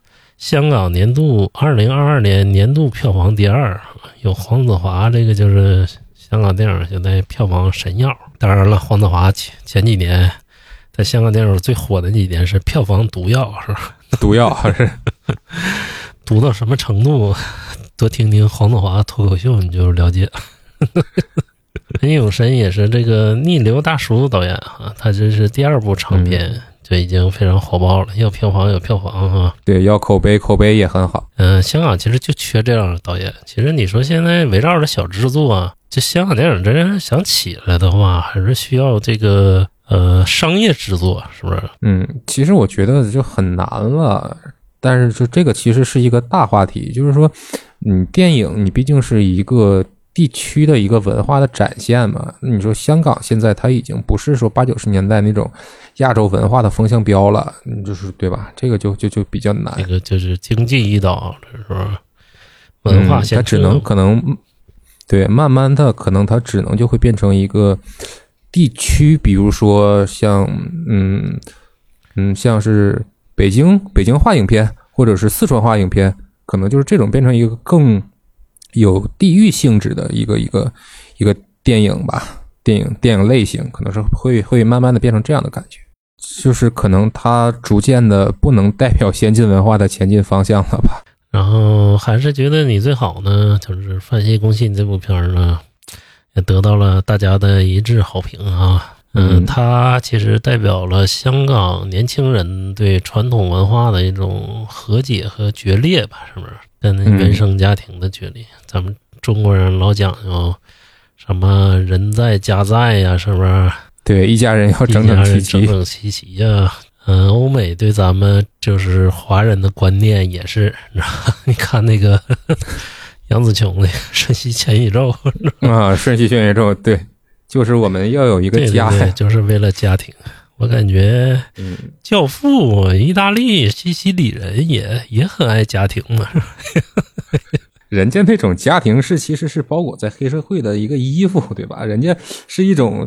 香港年度二零二二年年度票房第二，有黄子华这个就是香港电影现在票房神药。当然了，黄子华前前几年在香港电影最火的几年是票房毒药，是吧？(laughs) 毒药还是 (laughs) 毒到什么程度？多听听黄子华脱口秀，你就了解。(laughs) 陈永生也是这个逆流大叔导演啊，他这是第二部长片，就已经非常火爆了，要票房有票房啊。对，要口碑，口碑也很好。嗯、香港其实就缺这样的导演。其实你说现在围绕着小制作啊，这香港电影真正想起来的话，还是需要这个呃商业制作，是不是？嗯，其实我觉得就很难了，但是就这个其实是一个大话题，就是说，你电影你毕竟是一个地区的一个文化的展现嘛。你说香港现在它已经不是说八九十年代那种亚洲文化的风向标了，你就是对吧？这个就就就比较难这。个就是经济一岛，这是说文化嗯它只能可能对，慢慢的可能它只能就会变成一个地区，比如说像嗯嗯，像是北京北京话影片，或者是四川话影片，可能就是这种变成一个更有地域性质的一个一个一个电影吧，电影电影类型可能是会会慢慢的变成这样的感觉。就是可能它逐渐的不能代表先进文化的前进方向了吧？然后还是觉得你最好呢，就是《范西公信》这部片儿呢，也得到了大家的一致好评啊。嗯，嗯它其实代表了香港年轻人对传统文化的一种和解和决裂吧，是不是？跟嗯原生家庭的决裂。咱们中国人老讲究什么人在家在呀、是不是？对，一家人要整整齐齐。整整齐齐呀、嗯，欧美对咱们就是华人的观念也是，(laughs) 你看那个 (laughs) 杨紫琼那个《瞬息全宇宙》，(laughs) 啊，瞬息全宇宙，对，就是我们要有一个对对家对，就是为了家庭。我感觉嗯，《教父》意大利西西里人也也很爱家庭嘛，是吧人家那种家庭是其实是包裹在黑社会的一个衣服，对吧？人家是一种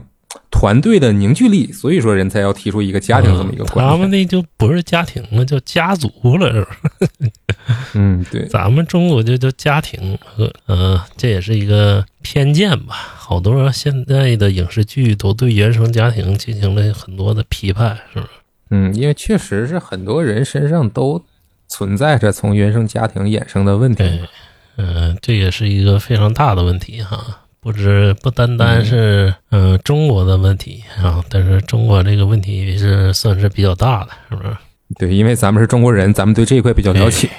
团队的凝聚力，所以说人才要提出一个家庭这么一个观嗯他们。那就不是家庭了，叫家族了，是吧？嗯，对，咱们中国就叫家庭和呃，这也是一个偏见吧。好多现在的影视剧都对原生家庭进行了很多的批判，是吧？嗯，因为确实是很多人身上都存在着从原生家庭衍生的问题。对，嗯、这也是一个非常大的问题哈。不只不单单是嗯、呃中国的问题啊，但是中国这个问题是算是比较大的，是不是？对，因为咱们是中国人，咱们对这一块比较了解。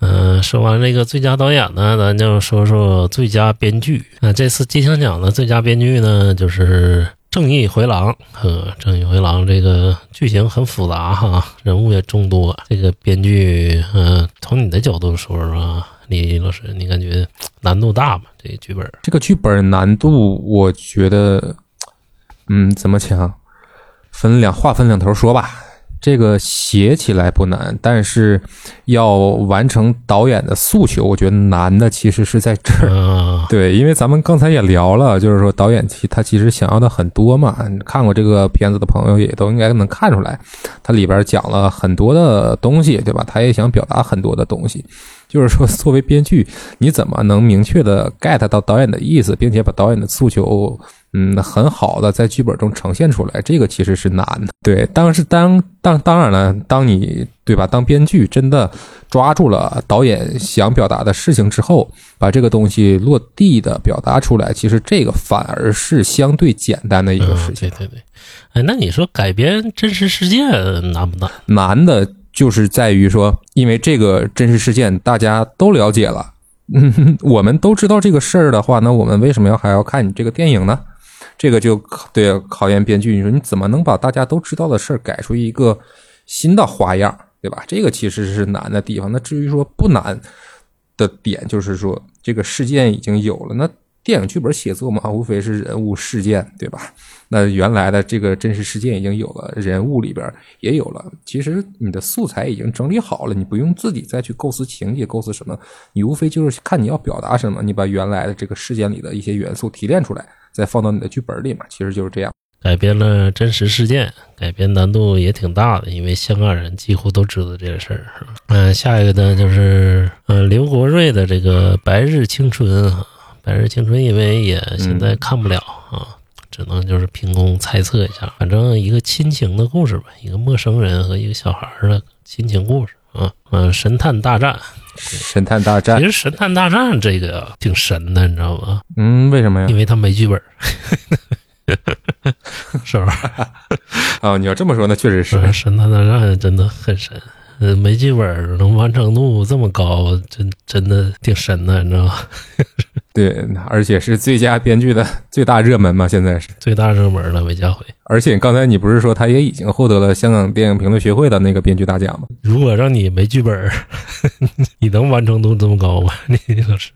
嗯、说完这个最佳导演呢，咱就说说最佳编剧。那、这次金像奖的最佳编剧呢，就是《正义回廊》。呃，《正义回廊》这个剧情很复杂哈，人物也众多。这个编剧，嗯、从你的角度说说，李老师，你感觉难度大吗？这个剧本？这个剧本难度，我觉得，嗯，怎么讲？分两话分两头说吧。这个写起来不难，但是要完成导演的诉求，我觉得难的其实是在这儿。啊、(laughs) 对，因为咱们刚才也聊了，就是说导演其他其实想要的很多嘛。看过这个片子的朋友也都应该能看出来，它里边讲了很多的东西，对吧？他也想表达很多的东西。就是说，作为编剧，你怎么能明确的 get 到导演的意思，并且把导演的诉求嗯，很好的在剧本中呈现出来，这个其实是难的。对，当是当当当然了，当你对吧？当编剧真的抓住了导演想表达的事情之后，把这个东西落地的表达出来，其实这个反而是相对简单的一个事情。对对对，哎，那你说改编真实事件难不难？难的就是在于说，因为这个真实事件大家都了解了，嗯，我们都知道这个事儿的话，那我们为什么要还要看你这个电影呢？这个就对考验编剧，你说你怎么能把大家都知道的事儿改出一个新的花样，对吧？这个其实是难的地方。那至于说不难的点，就是说这个事件已经有了，那电影剧本写作嘛，无非是人物事件，对吧？那原来的这个真实事件已经有了，人物里边也有了，其实你的素材已经整理好了，你不用自己再去构思情节、构思什么，你无非就是看你要表达什么，你把原来的这个事件里的一些元素提炼出来。再放到你的剧本里面，其实就是这样。改编了真实事件，改编难度也挺大的，因为香港人几乎都知道这个事儿，是吧？嗯，下一个呢就是嗯刘国瑞的这个《白日青春》啊，《白日青春》因为也现在看不了啊，只能就是凭空猜测一下。反正一个亲情的故事吧，一个陌生人和一个小孩的亲情故事啊。嗯，神探大战，神探大战，其实神探大战这个挺神的，你知道吗？嗯，为什么呀？因为他没剧本。(laughs) 是吧？啊，你要这么说，那确实是《神探大战》真的很神。嗯，没剧本能完成度这么高，真真的挺神的，你知道吗？对，而且是最佳编剧的 (laughs) 最大热门嘛，现在是最大热门了，韦家辉。而且刚才你不是说他也已经获得了香港电影评论学会的那个编剧大奖吗？如果让你没剧本，(laughs) 你能完成度这么高吗？(laughs) 你老师，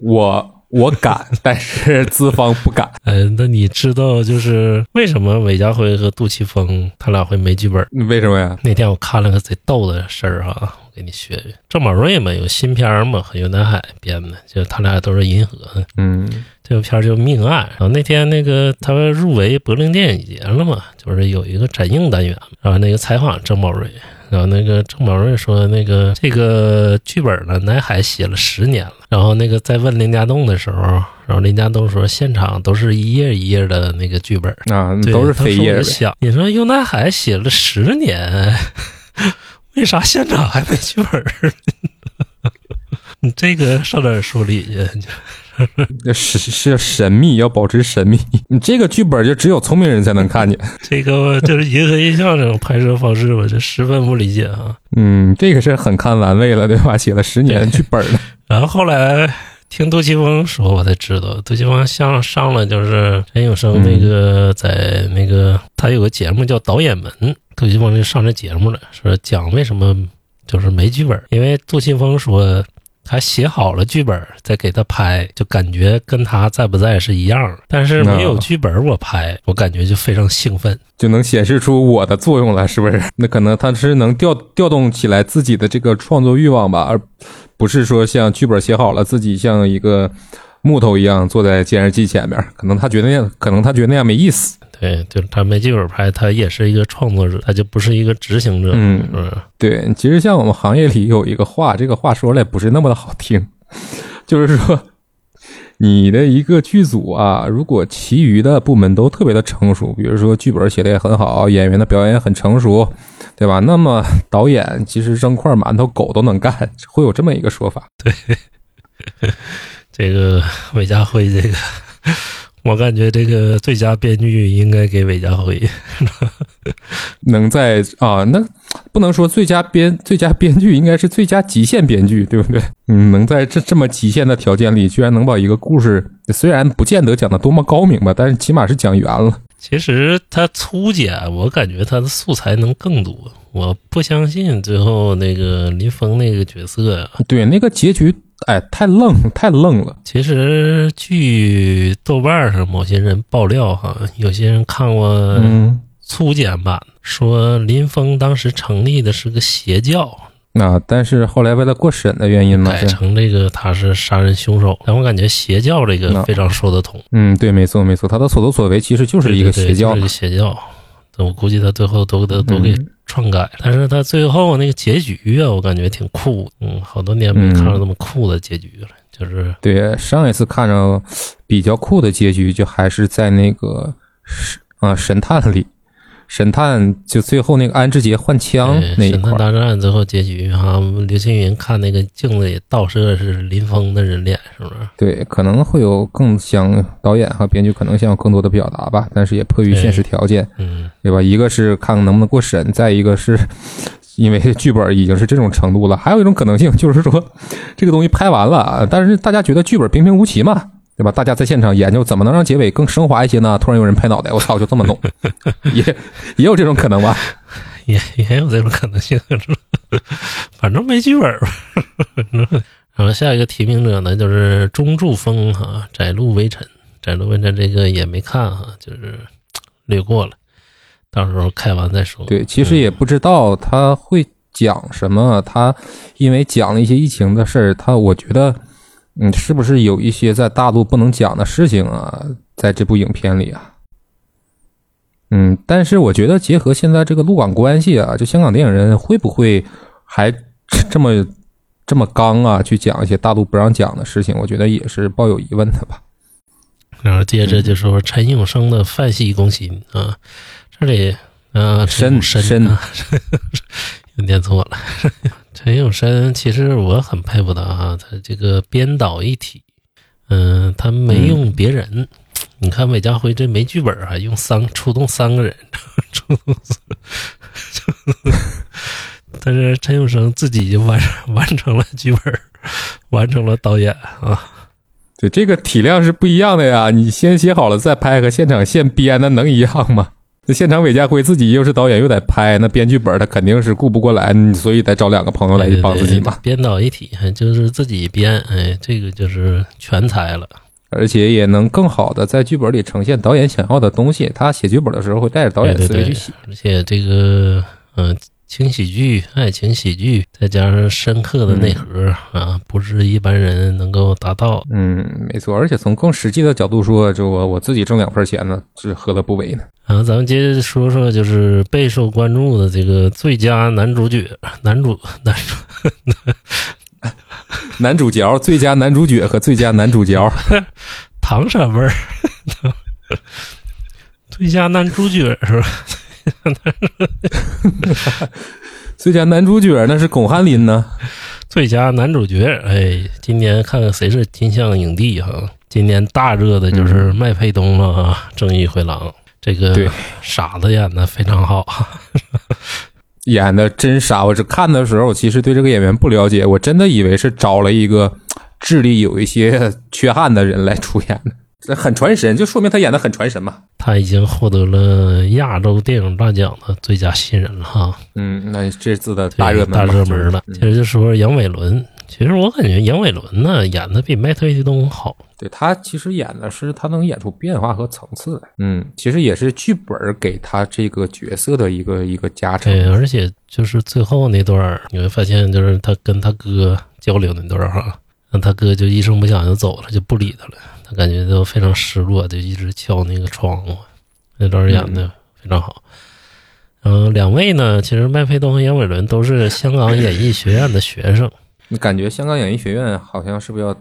我。我敢，(laughs) 但是资方不敢。嗯，(laughs) 那你知道就是为什么韦家辉和杜琪峰他俩会没剧本？为什么呀？那天我看了个贼逗的事儿哈，我给你学学。郑宝瑞嘛，有新片嘛，和袁南海编的，就他俩都是银河。嗯，这个片叫《命案》。然后那天那个他们入围柏林电影节了嘛，就是有一个展映单元，然后那个采访郑宝瑞。然后那个郑宝瑞说：“那个这个剧本呢，南海写了十年了。然后那个在问林家栋的时候，然后林家栋说，现场都是一页一页的那个剧本啊，都是飞页。想你说用南海写了十年，为啥现场还没剧本？(laughs) 你这个上哪说理去？” (laughs) 是是神秘，要保持神秘。你这个剧本就只有聪明人才能看见。(laughs) 这个就是银河印象这种拍摄方式，我就十分不理解啊。嗯，这个是很看玩味了，对吧？写了十年剧本了。然后后来听杜琪峰说，我才知道，杜琪峰像上了就是陈永生那个在那个他有个节目叫《导演们》，杜琪峰就上这节目了，说讲为什么就是没剧本，因为杜琪峰说。他写好了剧本，再给他拍，就感觉跟他在不在是一样。但是没有剧本，我拍，我感觉就非常兴奋，就能显示出我的作用了，是不是？(laughs) 那可能他是能调调动起来自己的这个创作欲望吧，而不是说像剧本写好了，自己像一个木头一样坐在监视器前面。可能他觉得那样，可能他觉得那样没意思。对，就他没剧本拍，他也是一个创作者，他就不是一个执行者。嗯嗯，对。其实像我们行业里有一个话，这个话说来不是那么的好听，(laughs) 就是说，你的一个剧组啊，如果其余的部门都特别的成熟，比如说剧本写的也很好，演员的表演也很成熟，对吧？那么导演其实扔块馒头狗都能干，会有这么一个说法。对，(laughs) 这个韦家辉这个。我感觉这个最佳编剧应该给韦家辉，能在啊，那不能说最佳编最佳编剧应该是最佳极限编剧，对不对？嗯，能在这这么极限的条件里，居然能把一个故事，虽然不见得讲的多么高明吧，但是起码是讲圆了。其实他粗剪，我感觉他的素材能更多。我不相信最后那个林峰那个角色呀，对那个结局。哎，太愣，太愣了。其实据豆瓣上某些人爆料哈，有些人看过粗剪版，说林峰当时成立的是个邪教，那但是后来为了过审的原因嘛，改成这个他是杀人凶手。但我感觉邪教这个非常说得通。嗯，对，没错，没错，他的所作所为其实就是一个邪教，一个邪教。我估计他最后都都都给篡改，但是他最后那个结局啊，我感觉挺酷。嗯，好多年没看到这么酷的结局了。就是对，上一次看着比较酷的结局，就还是在那个神啊神探里，神探就最后那个安志杰换枪那一块儿，神探大战最后结局哈，刘青云看那个镜子里倒射是林峰的人脸，是不是？对，可能会有更想导演和编剧可能想有更多的表达吧，但是也迫于现实条件，嗯，对吧？一个是看看能不能过审，再一个是因为剧本已经是这种程度了，还有一种可能性就是说这个东西拍完了，但是大家觉得剧本平平无奇嘛，对吧？大家在现场研究怎么能让结尾更升华一些呢？突然有人拍脑袋，我操，就这么弄，(laughs) 也也有这种可能吧？(laughs) 也也有这种可能性，反正没剧本儿吧。(laughs) 然后下一个提名者呢，就是中柱峰哈，《窄路微尘》，《窄路微尘》这个也没看哈，就是 (tsk) 略过了，到时候看完再说。对，其实也不知道他会讲什么。他因为讲了一些疫情的事儿，他我觉得，嗯，是不是有一些在大陆不能讲的事情啊，在这部影片里啊？嗯，但是我觉得结合现在这个陆港关系啊，就香港电影人会不会还这么这么刚啊，去讲一些大陆不让讲的事情？我觉得也是抱有疑问的吧。然后接着就说陈永生的《范系攻心》啊，这里啊，陈永申申啊，又念错了。陈永生其实我很佩服他啊，他这个编导一体，嗯、他没用别人。你看韦家辉这没剧本啊，用三出动三个人，出动四，但是陈永生自己就完完成了剧本，(laughs) 完成了导演啊。对，这个体量是不一样的呀。你先写好了再拍，和现场现编，那能一样吗？那现场韦家辉自己又是导演又得拍，那编剧本他肯定是顾不过来，所以得找两个朋友来对帮自己嘛。编导一体，(laughs) 就是自己编，哎，这个就是全才了。而且也能更好的在剧本里呈现导演想要的东西。他写剧本的时候会带着导演思维去写。而且这个，嗯、轻喜剧、爱情喜剧，再加上深刻的内核、啊，不是一般人能够达到。嗯，没错。而且从更实际的角度说，就我我自己挣两份钱呢，是何乐不为呢？然后咱们接着说说，就是备受关注的这个最佳男主角、男主、(laughs) 男主 (laughs) 男主角、最佳男主角和最佳男主角，(laughs) 唐山味儿，最佳男主角是吧？(laughs) 最佳男主角那是巩汉林呢。最佳男主角，哎，今年看看谁是金像影帝哈。今年大热的就是麦佩东了啊，正义回廊》这个对傻子演的非常好，演的真傻。我只看的时候，其实对这个演员不了解，我真的以为是找了一个智力有一些缺憾的人来出演的。这很传神，就说明他演的很传神嘛。他已经获得了亚洲电影大奖的最佳新人了哈，嗯，那这次的对大热门大热门了。嗯接着就说杨伟伦，其实我感觉杨伟伦呢演的比麦沛东好，对他其实演的是他能演出变化和层次来，嗯，其实也是剧本给他这个角色的一个一个加成。对，而且就是最后那段，你会发现，就是他跟他哥交流那段哈，让他哥就一声不响就走了，就不理他了，他感觉都非常失落，就一直敲那个窗户，那段儿演的非常好。嗯、两位呢，其实麦佩东和杨伟伦都是香港演艺学院的学生，你感觉香港演艺学院好像是不是要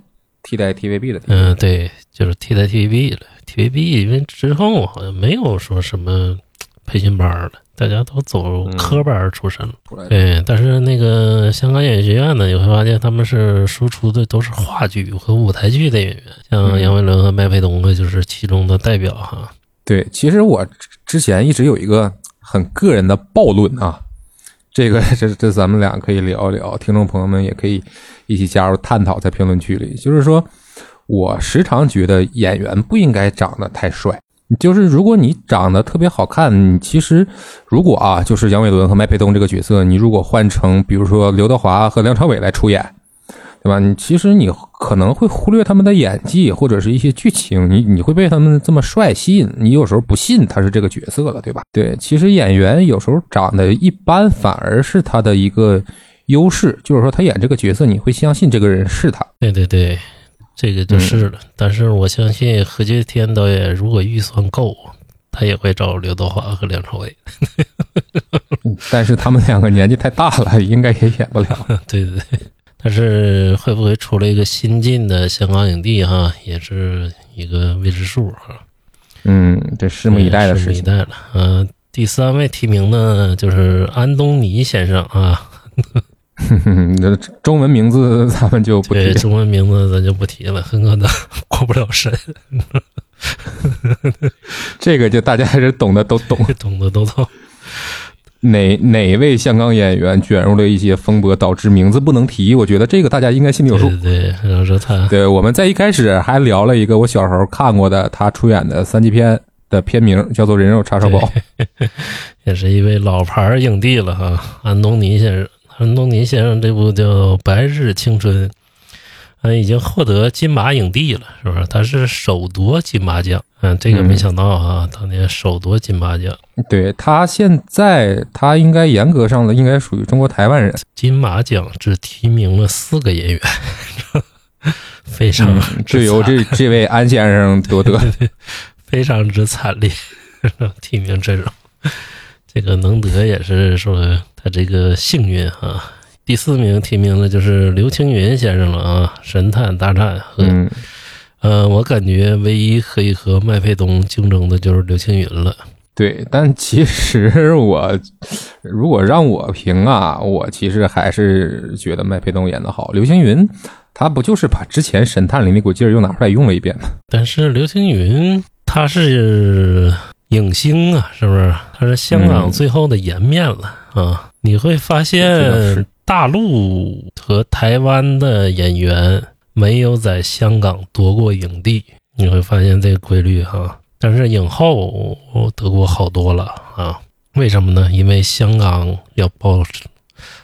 替代 TVB 了？嗯，对，就是替代 TVB 了。TVB 因为之后好像没有说什么培训班了，大家都走科班出身。对，但是那个香港演艺学院呢，你会发现他们是输出的都是话剧和舞台剧的演员，像嗯。杨威伦和麦沛东呢，就是其中的代表哈。对，其实我之前一直有一个很个人的暴论啊，这个 (laughs) 这这咱们俩可以聊一聊，听众朋友们也可以一起加入探讨在评论区里。就是说我时常觉得演员不应该长得太帅，就是如果你长得特别好看，你其实如果啊，就是杨伟伦和麦沛东这个角色，你如果换成比如说刘德华和梁朝伟来出演。对吧？你其实你可能会忽略他们的演技或者是一些剧情，你你会被他们这么帅吸引，你有时候不信他是这个角色了，对吧？对，其实演员有时候长得一般，反而是他的一个优势，就是说他演这个角色，你会相信这个人是他。对对对，这个就是了。但是我相信何洁天导演如果预算够，他也会找刘德华和梁朝伟。但是他们两个年纪太大了，(laughs) 应该也演不了。(laughs) 对对对。但是会不会出来一个新晋的香港影帝哈，也是一个未知数哈。嗯，这拭目以待的事情。拭目以待了。嗯、第三位提名呢，就是安东尼先生啊。(laughs) 那中文名字咱们就不提对，。中文名字咱就不提了，很可能 (laughs) 过不了审，(laughs) 这个就大家还是懂的都懂。懂的都懂。哪哪位香港演员卷入了一些风波，导致名字不能提？我觉得这个大家应该心里有数。对对对，然后说他对，我们在一开始还聊了一个我小时候看过的他出演的三级片的片名，叫做《人肉叉烧包》。也是一位老牌影帝了哈，安东尼先生。安东尼先生这部叫《白日青春》，嗯，已经获得金马影帝了，是不是？他是首夺金马奖，嗯，这个没想到啊，当年首夺金马奖，对他现在，他应该严格上的应该属于中国台湾人。金马奖只提名了四个演员，(laughs) 非常嗯，就由这这位安先生夺得。(laughs) 非常之惨烈，(laughs) 提名阵容。这个能得也是说他这个幸运哈。第四名提名的就是刘青云先生了啊，《神探大战》和、嗯，呃，我感觉唯一可以和麦沛东竞争的就是刘青云了。对，但其实我如果让我评啊，我其实还是觉得麦沛东演的好。刘青云他不就是把之前神探里那股劲儿又拿出来用了一遍吗？但是刘青云他是影星啊，是不是？他是香港嗯最后的颜面了、啊！你会发现大陆和台湾的演员没有在香港夺过影帝，你会发现这个规律哈。但是影后得过好多了啊，为什么呢？因为香港要保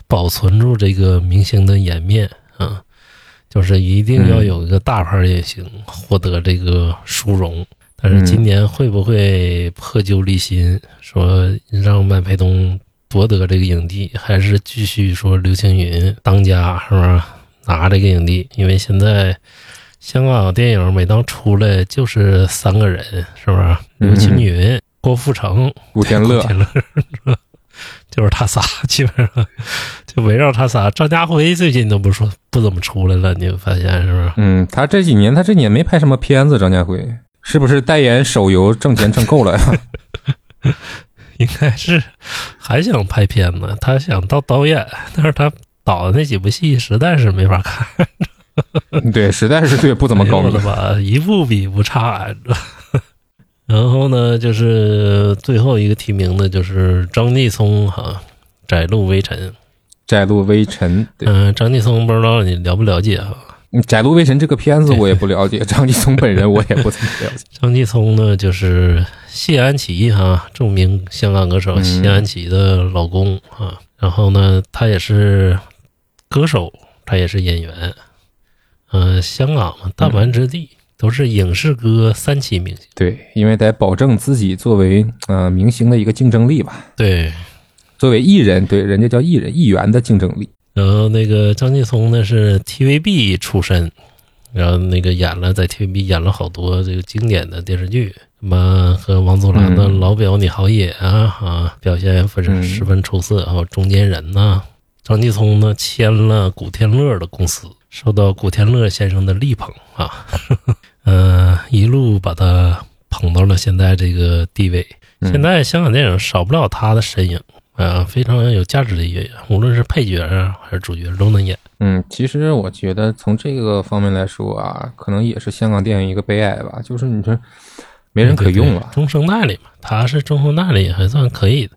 保存住这个明星的颜面啊，就是一定要有一个大牌影星获得这个殊荣。但是今年会不会破旧立新，说让麦培东夺得这个影帝，还是继续说刘青云当家是吧？拿这个影帝，因为现在香港电影每当出来就是三个人，是不是？刘青云、郭富城、古天乐古，天乐，就是他仨，基本上就围绕他仨。张家辉最近都不说不怎么出来了，你会发现是不是？嗯，他这几年他这几年没拍什么片子，张家辉是不是代言手游挣钱挣够了呀？(laughs) 应该是还想拍片子，他想当导演，但是他导的那几部戏实在是没法看，(laughs) 对，实在是对不怎么高明哎呦我的。妈，一部比一部差。然后呢，就是最后一个提名的就是张继聪哈，窄路微尘》。窄路微尘，对，嗯、张继聪不知道你了不了解啊？嗯窄路微尘这个片子我也不了解，(laughs) 张继聪本人我也不怎么了解。张继聪呢，就是谢安琪哈，著名香港歌手嗯谢安琪的老公啊。然后呢，他也是歌手，他也是演员。嗯、香港嘛，弹丸之地，都是影视歌三栖明星。对，因为得保证自己作为呃明星的一个竞争力吧，对，作为艺人，对，人家叫艺人，艺员的竞争力。然后那个张继聪呢是 TVB 出身，然后那个演了在 TVB 演了好多这个经典的电视剧，什么和王祖蓝的嗯《老表你好也》啊啊，表现非常嗯十分出色。还有《中间人》呐，张继聪呢签了古天乐的公司，受到古天乐先生的力捧啊，嗯、(laughs) 一路把他捧到了现在这个地位。嗯现在香港电影少不了他的身影。啊，非常有价值的演员，无论是配角啊还是主角都能演。嗯，其实我觉得从这个方面来说啊，可能也是香港电影一个悲哀吧，就是你说没人可用了。中生代里嘛，他是中生代里也还算可以的，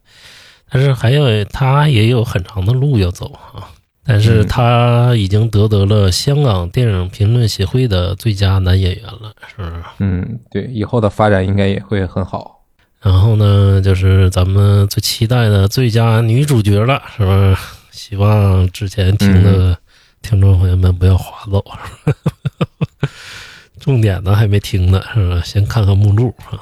但是还有他也有很长的路要走啊。但是他已经得得了香港电影评论协会的最佳男演员了，是不是？嗯，对，以后的发展应该也会很好。然后呢，就是咱们最期待的最佳女主角了，是不是？希望之前听的听众朋友们不要划走，重点的还没听呢，是吧？先看看目录啊。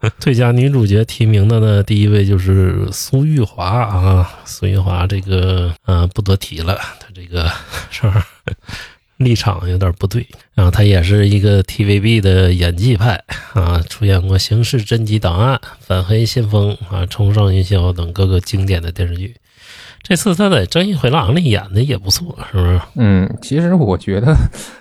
(laughs) 最佳女主角提名的呢，第一位就是苏玉华啊，苏玉华这个呃不多提了，她这个是吧？(laughs) 立场有点不对，啊她也是一个 TVB 的演技派啊，出演过《刑事侦缉档案》《反黑先锋》啊，《冲上云霄》等各个经典的电视剧。这次他在《正义回廊》里演的也不错，是不是？嗯，其实我觉得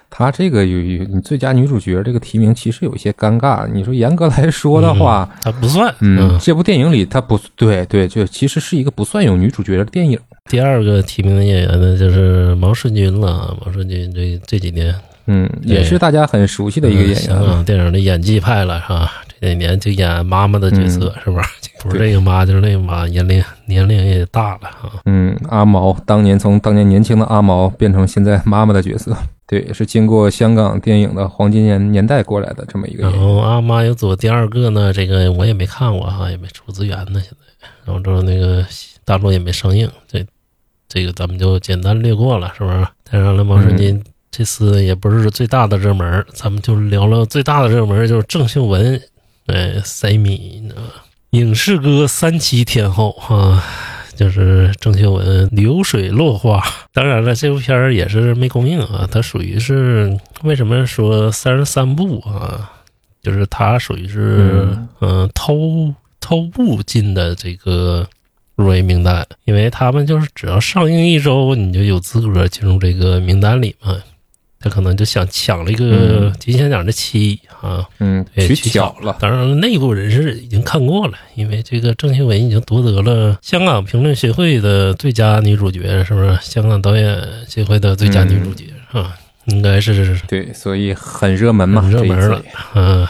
他这个有有你最佳女主角这个提名其实有一些尴尬。你说严格来说的话，他不算。嗯，这部电影里她不对对，就其实是一个不算有女主角的电影。第二个提名的演员呢，就是毛舜筠了。毛舜筠这这几年，嗯，也是大家很熟悉的一个演员，电影的演技派了，是吧？这几年就演妈妈的角色，是不是？(laughs) 不是这个妈就是那个妈，年龄年龄也大了啊。嗯，阿毛当年从当年年轻的阿毛变成现在妈妈的角色，对，是经过香港电影的黄金年年代过来的这么一个。然后阿妈又做第二个呢，这个我也没看过哈，也没出资源呢，现在。然后之后那个大陆也没上映，这这个咱们就简单略过了，是不是？当然了，毛舜筠这次也不是最大的热门，咱们就聊聊最大的热门，就是郑秀文，哎，塞米呢。影视歌三栖天后啊，就是郑秀文，流水落花。当然了，这部片儿也是没公映啊，它属于是为什么说三十三部啊？就是它属于是嗯偷偷步进的这个入围名单，因为他们就是只要上映一周，你就有资格进入这个名单里嘛。他可能就想抢了一个金像奖的七啊，嗯，取巧了。当然，内部人士已经看过了，因为这个郑秀文已经夺得了香港评论协会的最佳女主角，是不是？香港导演协会的最佳女主角啊，应该是对，所以很热门嘛，热门了。嗯，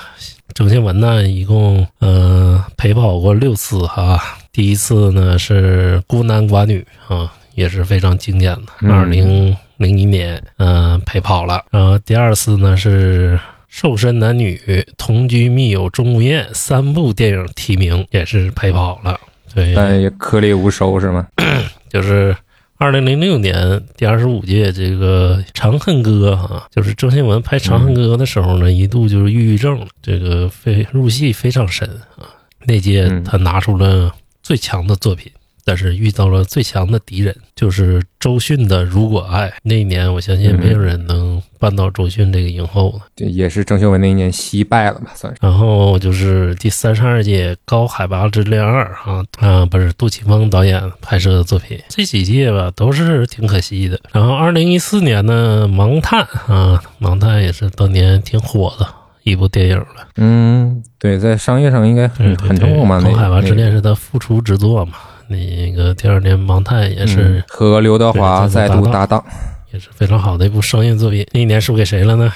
郑秀文呢，一共嗯陪跑过六次哈，第一次呢是孤男寡女啊，也是非常经典的，二零。零一年，嗯，陪跑了。然后第二次呢是瘦身男女、同居密友、钟无艳三部电影提名，也是陪跑了。对，但也颗粒无收是吗？(clears throat) 就是二零零六年第二十五届这个《长恨歌》哈，就是郑秀文拍《长恨歌》的时候呢，一度就是抑郁症，这个非入戏非常深啊。那届他拿出了最强的作品。但是遇到了最强的敌人，就是周迅的《如果爱》。那一年，我相信没有人能扳倒周迅这个影后了。对，也是郑秀文那一年惜败了吧，算是。然后就是第三十二届《高海拔之恋二》啊啊，不是杜琪峰导演拍摄的作品。这几届吧，都是挺可惜的。然后二零一四年呢，《盲探》啊，《盲探》也是当年挺火的一部电影了。嗯，对，在商业上应该很很成功嘛。高海拔之恋是他复出之作嘛。那个第二年《盲探》也是和刘德华再度搭档，也是非常好的一部商业作品。那一年输给谁了呢？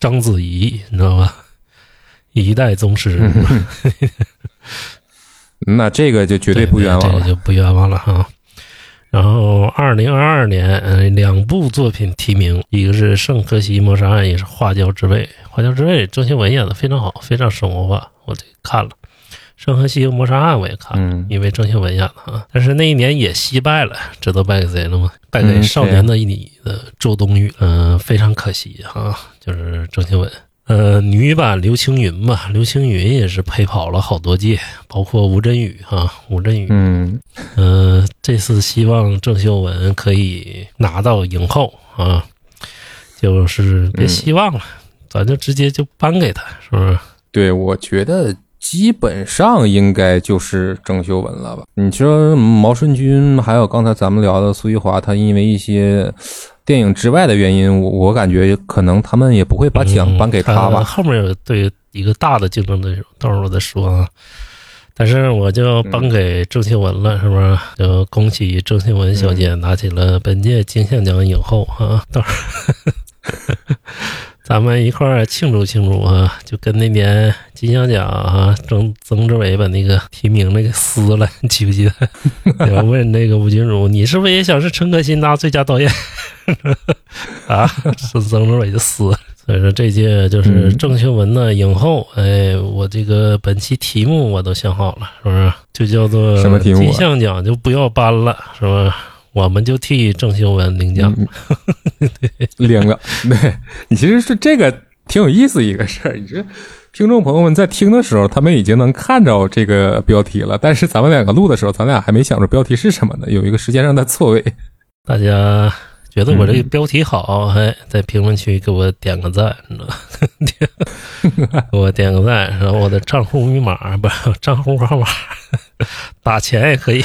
章子怡，你知道吧？一代宗师。(laughs) 那这个就绝对不冤枉了，这个就不冤枉了哈。然后二零二二年，嗯，两部作品提名，一个是《圣荷西谋杀案》，也是《花椒之味》。《花椒之味》郑秀文演的非常好，非常生活化，我这看了。《圣河西谋杀案》我也看了，因为郑秀文演的啊。但是那一年也惜败了，知道败给谁了吗？败给《少年的你》的周冬雨。嗯，非常可惜哈，就是郑秀文。呃，女版刘青云吧，刘青云也是陪跑了好多届，包括吴镇宇哈，吴镇宇。嗯，呃，这次希望郑秀文可以拿到影后啊，就是别希望了，咱就直接就颁给他，是不是？对，我觉得。基本上应该就是郑秀文了吧？你说毛舜筠，还有刚才咱们聊的苏玉华，他因为一些电影之外的原因，我我感觉可能他们也不会把奖颁给他吧。后面有对一个大的竞争对手，到时候再说啊。但是我就颁给郑秀文了，是不是？就恭喜郑秀文小姐拿起了本届金像奖影后啊！到时候。咱们一块儿庆祝庆祝啊！就跟那年金像奖啊，曾曾志伟把那个提名那个撕了，(laughs) 你记不记得？我问那个吴君如，你是不是也想是陈可辛拿最佳导演？(laughs) 啊，是曾志伟就撕。所以说这届就是郑秀文的影后。哎，我这个本期题目我都想好了，是不是？就叫做什么题目？金像奖就不要颁了，是吧？我们就替郑秀文领奖，(laughs) 领了。对你其实是这个挺有意思一个事儿。你说听众朋友们在听的时候，他们已经能看着这个标题了，但是咱们两个录的时候，咱俩还没想着标题是什么呢？有一个时间上的错位。(laughs) 大家觉得我这个标题好，哎，在评论区给我点个赞，你知道？给我点个赞，然后我的账户密码不账户号码，(laughs) 打钱也可以。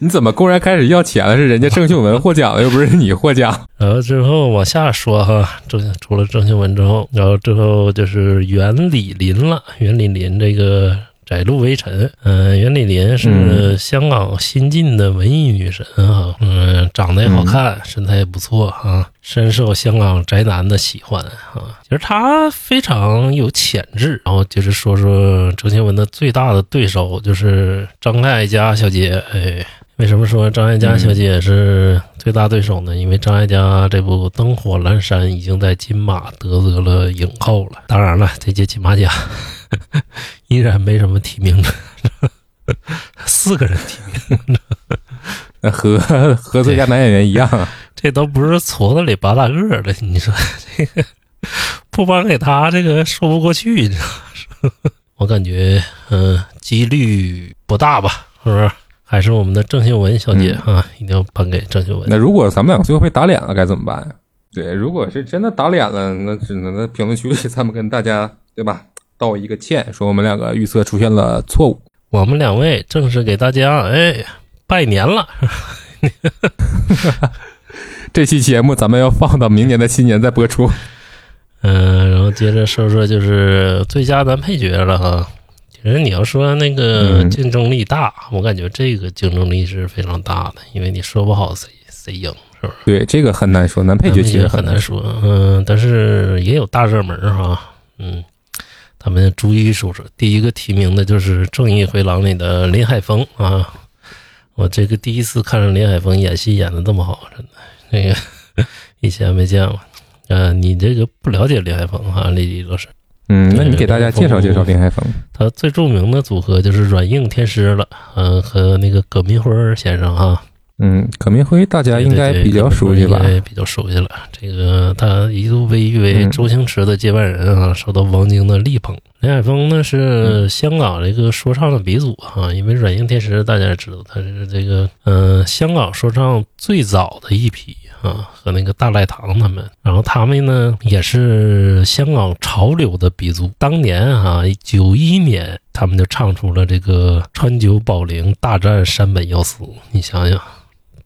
你怎么公然开始要钱了？是人家郑秀文获奖了，又不是你获奖。(laughs) 然后之后往下说哈，郑除了郑秀文之后，然后之后就是袁李林了。袁李林这个。窄路微尘，嗯，袁李林是香港新晋的文艺女神啊，嗯，长得也好看，身材也不错啊，深受香港宅男的喜欢啊。其实她非常有潜质。然后就是说说郑秀文的最大的对手就是张艾嘉小姐。哎，为什么说张艾嘉小姐是最大对手呢？因为张艾嘉这部《灯火阑珊》已经在金马得得了影后了。当然了，这届金马奖。(laughs) 依然没什么提名，(laughs) 四个人提名，和和最佳男演员一样，这都不是矬子里拔大个的。你说 (laughs) 这个不颁给他，这个说不过去，你知道我感觉，嗯，几率不大吧？是不是？还是我们的郑秀文小姐啊，一定要颁给郑秀文。那如果咱们两个最后被打脸了，该怎么办？对，如果是真的打脸了，那只能在评论区里咱们跟大家，对吧？道一个歉，说我们两个预测出现了错误。我们两位正式给大家哎拜年了。(laughs) 这期节目咱们要放到明年的新年再播出。嗯，然后接着说说就是最佳男配角了哈。其实你要说那个竞争力大，我感觉这个竞争力是非常大的，因为你说不好谁谁赢，是不是？对，这个很难说，男配角其实很难说。嗯，但是也有大热门哈。嗯。咱们逐一说说，第一个提名的就是《正义回廊》里的林海峰啊！我这个第一次看着林海峰演戏演的这么好，真的，那个 (laughs) 以前没见过。呃，你这个不了解林海峰啊，李李老师。嗯，那你给大家介绍介绍林海峰。他最著名的组合就是软硬天师了，嗯，和那个葛明辉先生哈。嗯，葛明辉大家应该比较熟悉吧？比较熟悉了。这个他一度被誉为周星驰的接班人啊，受到王晶的力捧。林海峰呢是香港这个说唱的鼻祖啊，因为软硬天师大家也知道他是这个嗯香港说唱最早的一批啊，和那个大赖堂他们。然后他们呢也是香港潮流的鼻祖。当年啊，九一年他们就唱出了这个川久保玲大战山本耀司，你想想。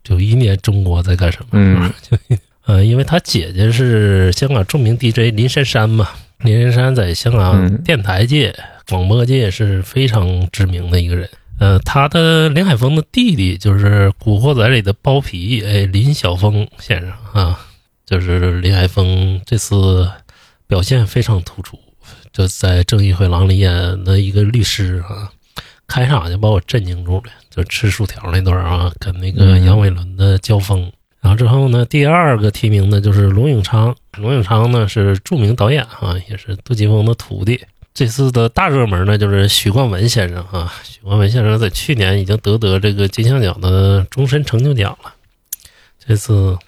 九一年中国在干什么？嗯，(laughs) 就呃，因为他姐姐是香港著名 DJ 林珊珊嘛，林珊珊在香港电台界、广播界是非常知名的一个人。呃，他的林海峰的弟弟就是《古惑仔》里的包皮，哎，林晓峰先生啊，就是林海峰这次表现非常突出，就在《正义回廊》里演的一个律师啊。开场就把我震惊住了，就吃薯条那段啊，跟那个杨伟伦的交锋。然后之后呢，第二个提名的就是龙永昌。龙永昌呢是著名导演啊，也是杜琪峰的徒弟。这次的大热门呢就是许冠文先生啊，许冠文先生在去年已经得得这个金像奖的终身成就奖了。这次，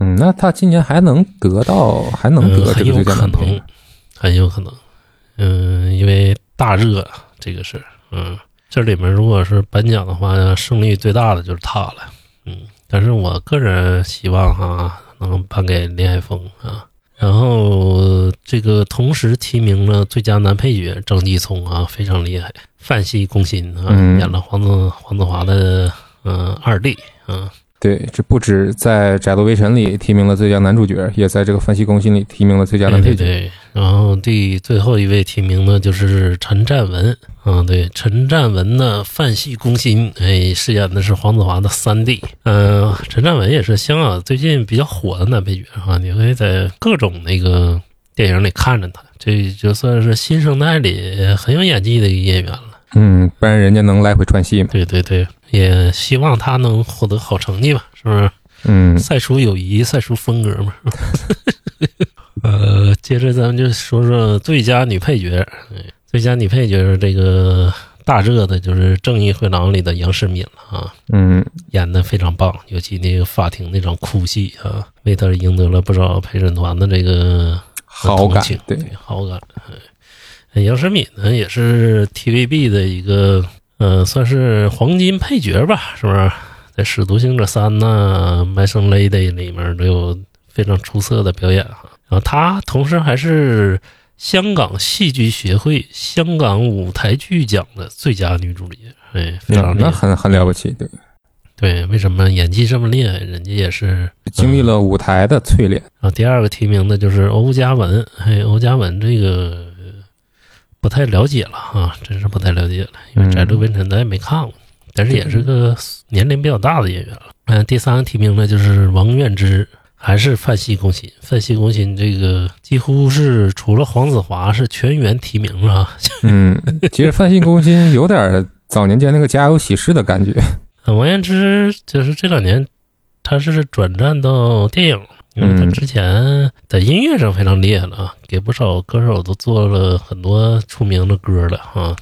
嗯，那他今年还能得到，还能得很有可能，很有可能。嗯，因为大热这个事嗯。这里面如果是颁奖的话，胜率最大的就是他了，嗯，但是我个人希望哈能颁给林海峰啊，然后这个同时提名了最佳男配角张继聪啊，非常厉害，范西攻心啊，演了黄子黄子华的嗯二弟啊。对，这不止在《窄路微尘》里提名了最佳男主角，也在这个《分析攻心》里提名了最佳男配角。对对，然后第最后一位提名的就是陈占文。嗯，对，陈占文的《范系攻心》，哎，饰演的是黄子华的三弟。嗯，陈占文也是香港最近比较火的男配角啊，你可以在各种那个电影里看着他，这就算是新生代里很有演技的一个演员了。嗯，不然人家能来回串戏吗？对对对。也希望他能获得好成绩吧，是不是？嗯，赛出友谊，赛出风格嘛。(laughs) 呃，接着咱们就说说最佳女配角。最佳女配角这个大热的就是《正义回廊》里的杨世敏了啊。嗯，演的非常棒，尤其那个法庭那场哭戏啊，为她赢得了不少陪审团的这个好感。对，好感。杨世敏呢，也是 TVB 的一个。嗯，算是黄金配角吧，是不是？在《使徒行者三》呢，《My Son Lady》里面都有非常出色的表演哈。然后他同时还是香港戏剧协会香港舞台剧奖的最佳女主角，哎，非常那很很了不起，对。对，为什么演技这么厉害？人家也是经历了舞台的淬炼。啊。第二个提名的就是欧嘉文，哎，欧嘉文这个不太了解了啊，真是不太了解了，因为《窄路微尘》咱也没看过，但是也是个年龄比较大的演员了。嗯，第三个提名呢就是王菀之。还是范西攻心，范西攻心这个几乎是除了黄子华是全员提名了。(laughs) 嗯，其实范西攻心有点早年间那个家有喜事的感觉。王彦之就是这两年他是转战到电影，因为他之前在音乐上非常厉害了啊，给不少歌手都做了很多出名的歌了啊。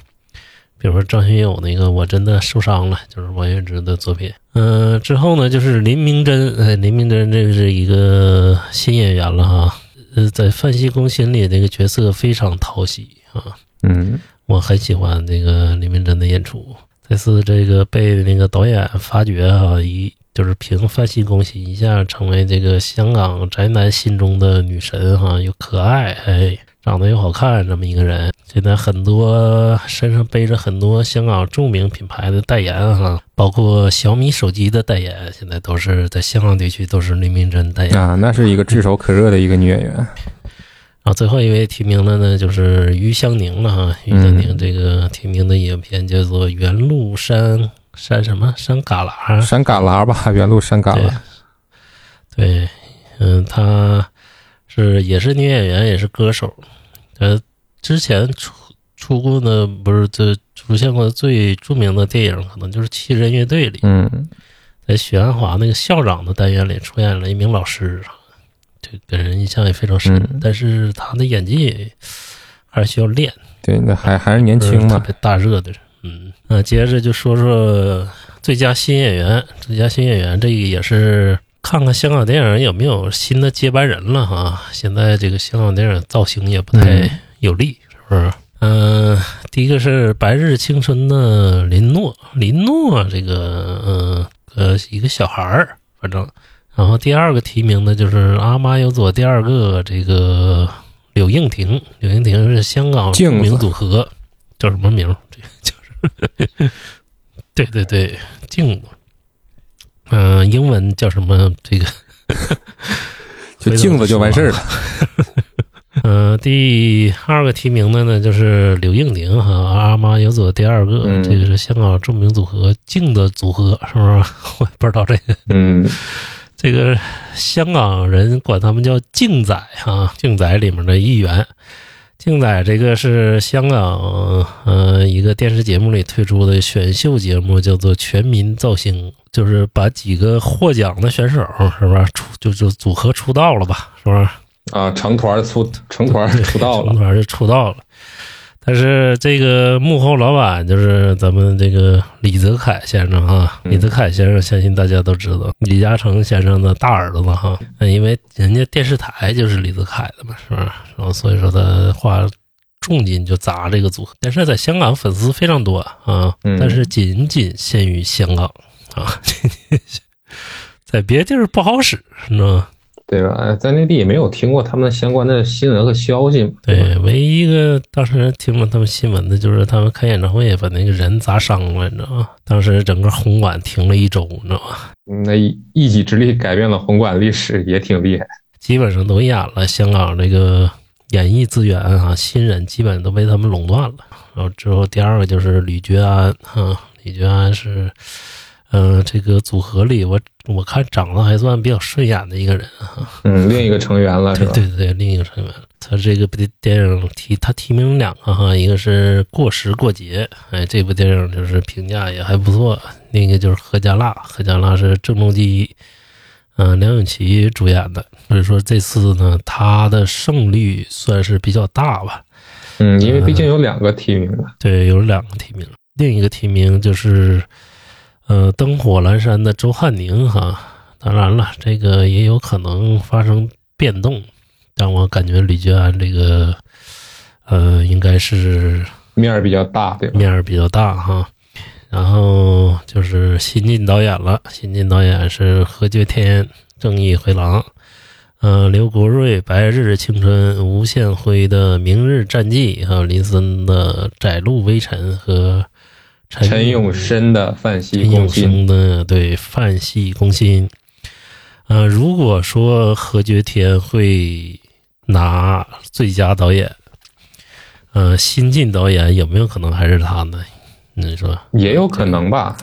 比如说张学友那个我真的受伤了，就是王源之的作品。嗯，之后呢就是林明珍，呃，林明珍这个是一个新演员了哈。呃，在《范西攻心》里那个角色非常讨喜啊。嗯，我很喜欢那个林明珍的演出。这次这个被那个导演发掘哈，一就是凭《范西恭喜》一下成为这个香港宅男心中的女神哈，又可爱，哎。长得又好看，这么一个人，现在很多身上背着很多香港著名品牌的代言哈，包括小米手机的代言，现在都是在香港地区都是林明珍代言啊，那是一个炙手可热的一个女演员。然后最后一位提名的呢，就是于香凝了哈，于香凝这个提名的影片叫做《原路山山什么山旮旯》，山旮旯吧，原路山旮旯。对，嗯，她是也是女演员，也是歌手。呃，之前出出过的不是这出现过最著名的电影，可能就是《七人乐队》里，嗯，在许鞍华那个校长的单元里出演了一名老师，这给人印象也非常深。但是他的演技还是需要练，对，那还还是年轻嘛，特别大热的人。嗯，那接着就说说最佳新演员，最佳新演员这个也是。看看香港电影有没有新的接班人了哈？现在这个香港电影造型也不太有利，是不是？嗯，第一个是《白日青春》的林诺，林诺这个嗯呃一个小孩儿，反正。然后第二个提名的就是《阿妈有左》第二个这个柳应婷，柳应婷是香港著名组合，叫什么名？对 (laughs) 对对，镜子。嗯，英文叫什么？这个 (laughs) 就镜子就完事儿了。嗯，(laughs) 第二个提名的呢，就是柳应廷哈，阿妈有左第二个，这个是香港著名组合镜的组合，是不是？我不知道这个。嗯，这个香港人管他们叫镜仔哈，镜仔里面的一员。镜仔这个是香港呃一个电视节目里推出的选秀节目，叫做《全民造星》。就是把几个获奖的选手，是不是出就就组合出道了吧？是不是啊？成团出成团出道了，(laughs) 成团就出道了。但是这个幕后老板就是咱们这个李泽楷先生啊，李泽楷先生相信大家都知道，李嘉诚先生的大儿子哈。因为人家电视台就是李泽楷的嘛，是不是？然后所以说他花重金就砸这个组合。但是在香港粉丝非常多啊，但是仅仅限于香港。啊，(laughs) 在别地儿不好使，是吧？对吧？在内地也没有听过他们相关的新闻和消息。对，唯一一个当时听了他们新闻的，就是他们开演唱会把那个人砸伤了，你知道吗？当时整个红馆停了一周，你知道吗？那一己之力改变了红馆历史，也挺厉害。基本上都演了，香港这个演艺资源啊，新人基本都被他们垄断了。然后之后第二个就是吕觉安，哈，吕觉安是。嗯，这个组合里，我我看长得还算比较顺眼的一个人哈。嗯，另一个成员了是吧？对对对，另一个成员。他这个电影提他提名两个哈，一个是《过时过节》，哎，这部电影就是评价也还不错。另一个就是《何家辣》，《何家辣》是郑中基，嗯，梁咏琪主演的。所以说这次呢，他的胜率算是比较大吧。嗯，因为毕竟有两个提名嘛。对，有两个提名。另一个提名就是。呃，灯火阑珊的周汉宁哈，当然了，这个也有可能发生变动，但我感觉李俊安这个，呃，应该是面儿比较大，对面儿比较大哈。然后就是新晋导演了，新晋导演是何觉天，《正义回廊》，呃，刘国瑞，《白日青春》，吴宪辉的《明日战记》，还有林森的《窄路微尘》和。陈永生的《范西陈永攻心》。生的对《范西攻心》。呃，如果说何觉天会拿最佳导演，呃，新晋导演有没有可能还是他呢？你说也有可能吧。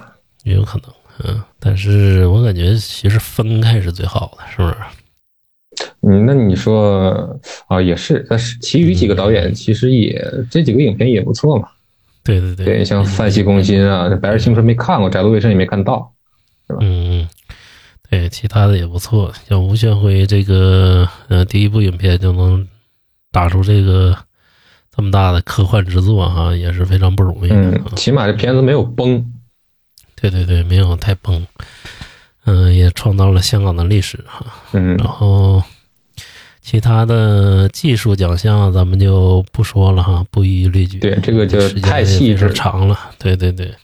也有可能，嗯，但是我感觉其实分开是最好的，是不是？嗯，那你说啊，也是，但是其余几个导演其实也这几个影片也不错嘛。对对对，对，像《范戏攻心》啊，《白日青春》没看过，《窄路微尘》也没看到。嗯，对，其他的也不错，像吴宣辉这个呃第一部影片就能打出这个这么大的科幻之作哈，也是非常不容易的。嗯啊，起码这片子没有崩。对对对，没有太崩，嗯、也创造了香港的历史哈。嗯然后其他的技术奖项咱们就不说了哈，不一一列举。对这个就太细致长了。对对对，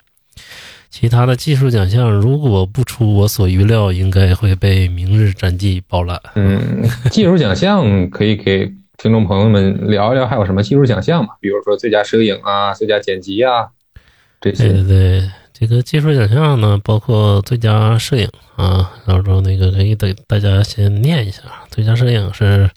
其他的技术奖项如果不出我所预料，应该会被《明日战记》包揽。嗯，技术奖项可以给听众朋友们聊一聊，还有什么技术奖项嘛？比如说最佳摄影啊、最佳剪辑啊这对对些。对，这个技术奖项呢，包括最佳摄影啊，到时候那个可以给大家先念一下。最佳摄影是，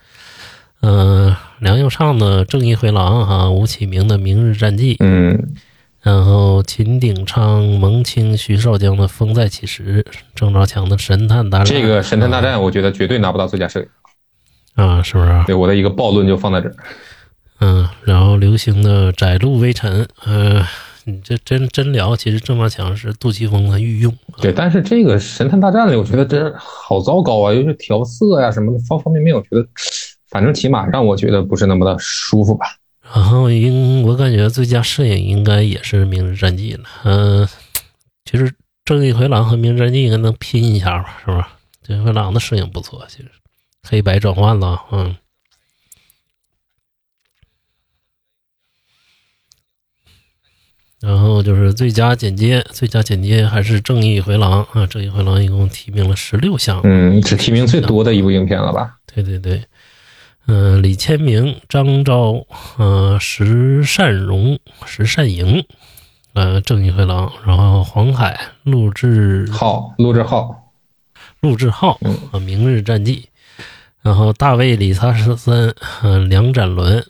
嗯、梁又畅的《正义回廊》哈，吴启明的《明日战记》，嗯然后秦鼎昌、蒙清、徐少江的《风再起时》，郑兆强的《神探大战》。这个《神探大战》，我觉得绝对拿不到最佳摄影。啊，是不是？对，我的一个暴论就放在这儿。嗯，然后流行的《窄路微尘》，呃，你这真真聊，其实郑兆强是杜琪峰的御用。对，但是这个《神探大战》里，我觉得真好糟糕啊，尤其是调色呀、什么的方方面面，我觉得，反正起码让我觉得不是那么的舒服吧。然后应我感觉最佳摄影应该也是《明日战记》了。嗯、其实《正义回廊》和《明日战记》应该能拼一下吧，是吧？《正义回廊》的摄影不错，其实黑白转换了，嗯。然后就是最佳剪接，最佳剪接还是《正义回廊》啊，《正义回廊》一共提名了十六项，嗯，只提名最多的一部影片了吧？对对对，嗯、李千明、张昭、呃，石善荣、石善莹，呃，正义回廊，然后黄海、陆志、浩，陆志浩，陆志浩嗯。啊，明日战记，然后大卫李查十三，嗯、梁展伦，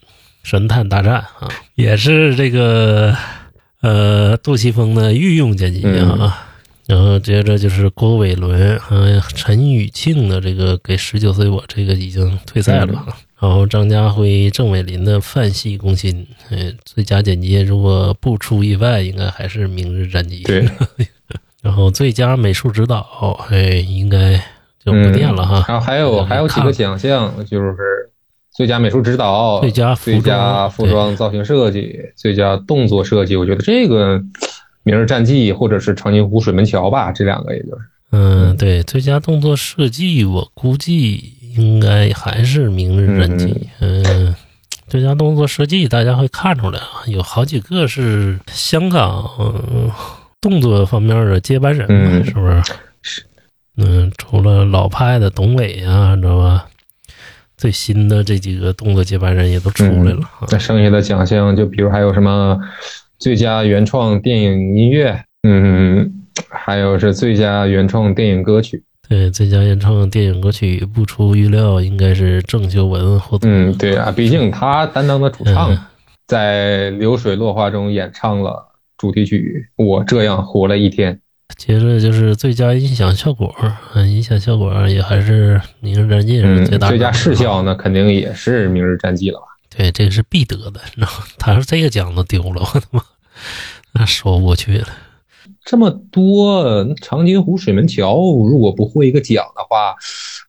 神探大战啊，也是这个呃杜琪峰的御用剪辑啊。嗯然后接着就是郭伟伦和陈宇庆的这个给十九岁我这个已经退赛了啊。然后张家辉、郑伟林的范戏攻心，呃，最佳剪辑如果不出意外，应该还是《明日战记》。对，(laughs) 然后最佳美术指导，哎，应该就不嗯，念了哈。然后还有还有几个奖项，就是最佳美术指导、最佳服最装佳服装造型设计、最佳动作设计。我觉得这个《明日战记》或者是《长津湖水门桥》吧，这两个也就是。嗯，对，最佳动作设计，我估计应该还是《明日战记》。嗯，最佳动作设计，大家会看出来啊，有好几个是香港、嗯、动作方面的接班人嘛，嗯是不是？是。嗯，除了老派的董伟啊，知道吧？最新的这几个动作接班人也都出来了啊。那剩下的奖项，就比如还有什么最佳原创电影音乐，嗯，还有是最佳原创电影歌曲。对，最佳原创电影歌曲不出预料，应该是郑秀文获得。嗯，对啊，毕竟他担当的主唱嗯在《流水落花》中演唱了主题曲《我这样活了一天》。接着就是最佳音响效果，嗯，音响效果也还是《明日战记》是嗯最，大。最佳视效，那，肯定也是《明日战记》了吧？对，这个是必得的，你知道吗？他说这个奖都丢了，我他妈那说不过去了。这么多长津湖水门桥，如果不获一个奖的话，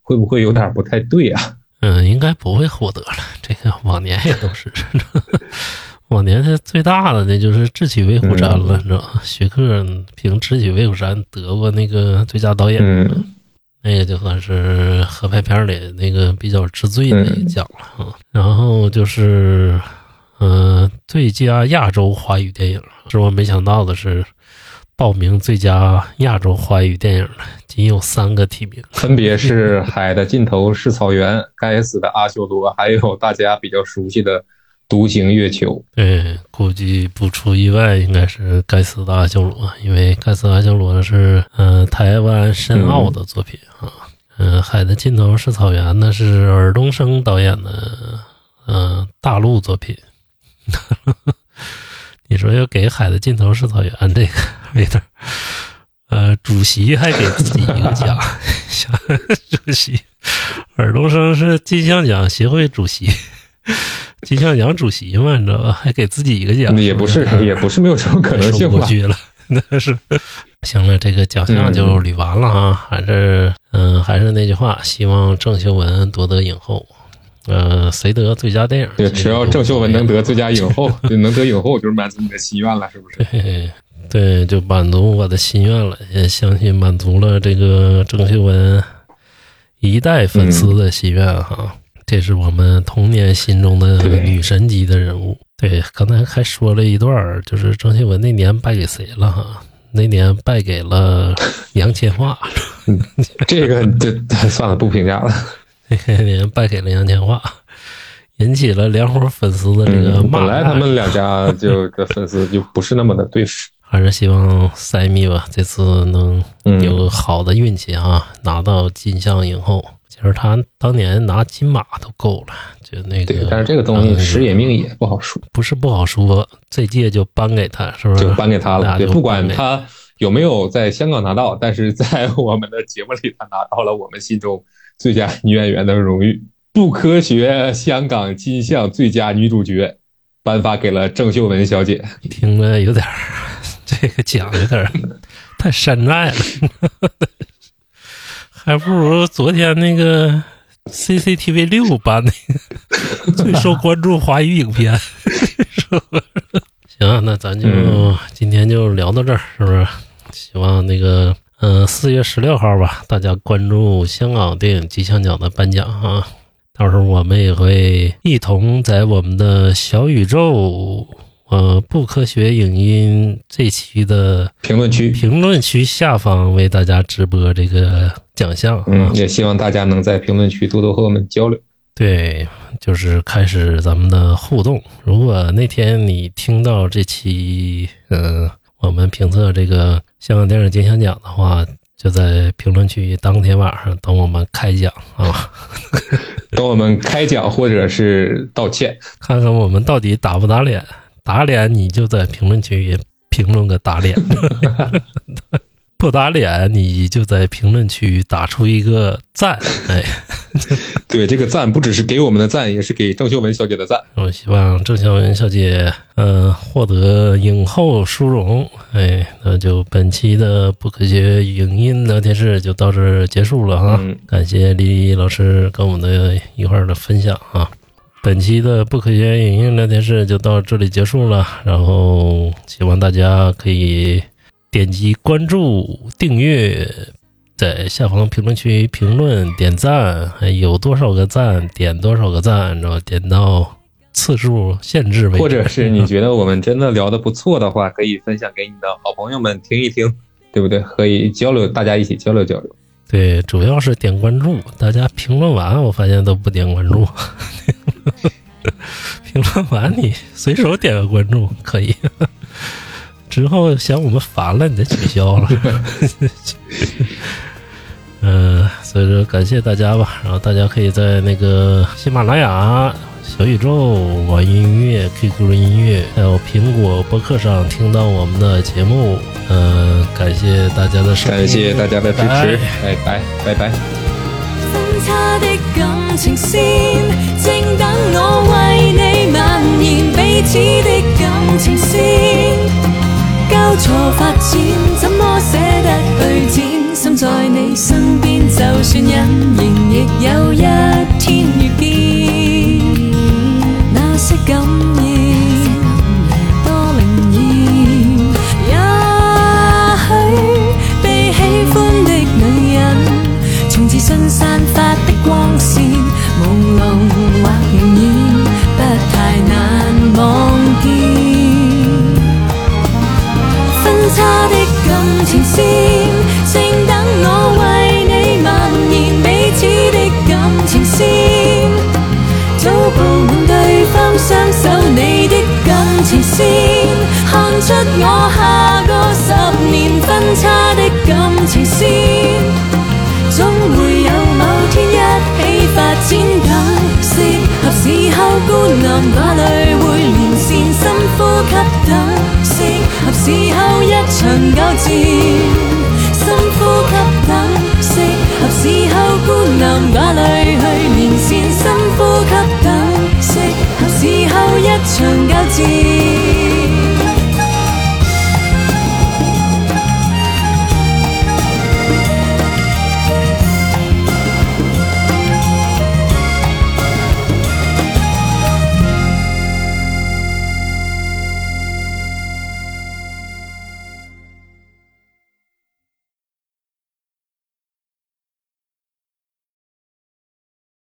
会不会有点不太对啊？嗯，应该不会获得了。这个往年也都是，往年是最大的那就是《智取威虎山》了，你知道吗？徐克凭《智取威虎山》得过那个最佳导演，嗯那个就算是合拍片里那个比较之最的一个奖了啊。然后就是，呃，最佳亚洲华语电影，是我没想到的是，报名最佳亚洲华语电影的仅有三个提名。(laughs) 分别是《海的尽头是草原》、《该死的阿修罗》，还有大家比较熟悉的《独行月球。对，估计不出意外，应该是盖斯的阿修罗，因为盖斯阿修罗是嗯、台湾申奥的作品啊。嗯、海的尽头是草原》那是尔冬升导演的嗯、大陆作品。(laughs) 你说要给《海的尽头是草原》这个有点，呃，主席还给自己一个奖，(laughs) 主席，尔冬升是金像奖协会主席，金像奖主席嘛，你知道吧？还给自己一个奖，也不是，也不是没有什么可能 (laughs) 说性了，(laughs) 那是。行了，这个奖项就捋完了啊，还是嗯、还是那句话，希望郑秀文夺得影后。呃，谁得最佳电影？对，只要郑秀文能得最佳影后，(laughs) 就能得影后，就是满足你的心愿了，是不是？对对，就满足我的心愿了，也相信满足了这个郑秀文一代粉丝的心愿哈。这是我们童年心中的女神级的人物。对，刚才还说了一段儿，就是郑秀文那年败给谁了哈？那年败给了 (laughs) 杨千嬅，这个就算了，不评价了。那年败给了杨千嬅，引起了两伙粉丝的这个本来他们两家就的粉丝就不是那么的对付。(laughs) 还是希望塞米吧，这次能嗯有好的运气啊，拿到金像影后。其实他当年拿金马都够了，就那个。对，但是这个东西嗯时也命也不好说，不是不好说，这届就颁给他，是不是？就颁给他了。对，不管他有没有在香港拿到，但是在我们的节目里，他拿到了我们心中最佳女演员的荣誉。不科学香港金像最佳女主角颁发给了郑秀文小姐。听着有点儿，这个奖有点儿太山寨了，还不如昨天那个 CCTV 六颁那个 (laughs) 最受关注华语影片？(laughs) 行啊，那咱就、嗯今天就聊到这儿，是不是？希望那个，嗯、四月十六号吧，大家关注香港电影金像奖的颁奖啊。到时候我们也会一同在我们的小宇宙，呃，不科学影音这期的评论区，评论区下方为大家直播这个奖项啊。嗯，也希望大家能在评论区多多和我们交流。对，就是开始咱们的互动。如果那天你听到这期，嗯、我们评测这个香港电影金像奖的话，就在评论区当天晚上等我们开奖啊，(laughs) 等我们开奖或者是道歉，看看我们到底打不打脸。打脸你就在评论区评论个打脸，(laughs) 不打脸你就在评论区打出一个赞，哎。对这个赞不只是给我们的赞，也是给郑秀文小姐的赞。我希望郑秀文小姐，呃，获得影后殊荣。哎，那就本期的不科学影音聊天室就到这儿结束了哈。嗯感谢李李老师跟我们的一块儿的分享啊。本期的不科学影音聊天室就到这里结束了，然后希望大家可以点击关注、订阅，在下方评论区评论、点赞，还有多少个赞点多少个赞，然后点到次数限制为止。或者是你觉得我们真的聊得不错的话，可以分享给你的好朋友们听一听，对不对？可以交流，大家一起交流交流。对，主要是点关注，大家评论完，我发现都不点关注。(laughs) 评论完你随手点个关注可以，之后嫌我们烦了，你再取消了。嗯、所以说感谢大家吧，然后大家可以在那个喜马拉雅、小宇宙、网易音乐、QQ 音乐，还有苹果播客上听到我们的节目。嗯、感谢大家的收听，感谢大家的支持拜，拜拜拜的感情線，正等我為你蔓延彼此的感情線，交錯發展，怎麼捨得去剪？心在你身邊，就算隱形，亦有一天遇見。那些感應多靈驗，也許被喜歡的女人。從自信散發的光線，朦朧或仍然不太難望見。分叉的感情線，正等我為你蔓延彼此的感情線。早布滿對方雙手你的感情線，看出我下個十年分叉的感情線，總會有某天一起發展感。適合時候，孤男寡女會連線，深呼吸等。適合時候，一場交戰，深呼吸等。適合時候，孤男寡女去連線，深呼吸等。適合時候，一場交戰。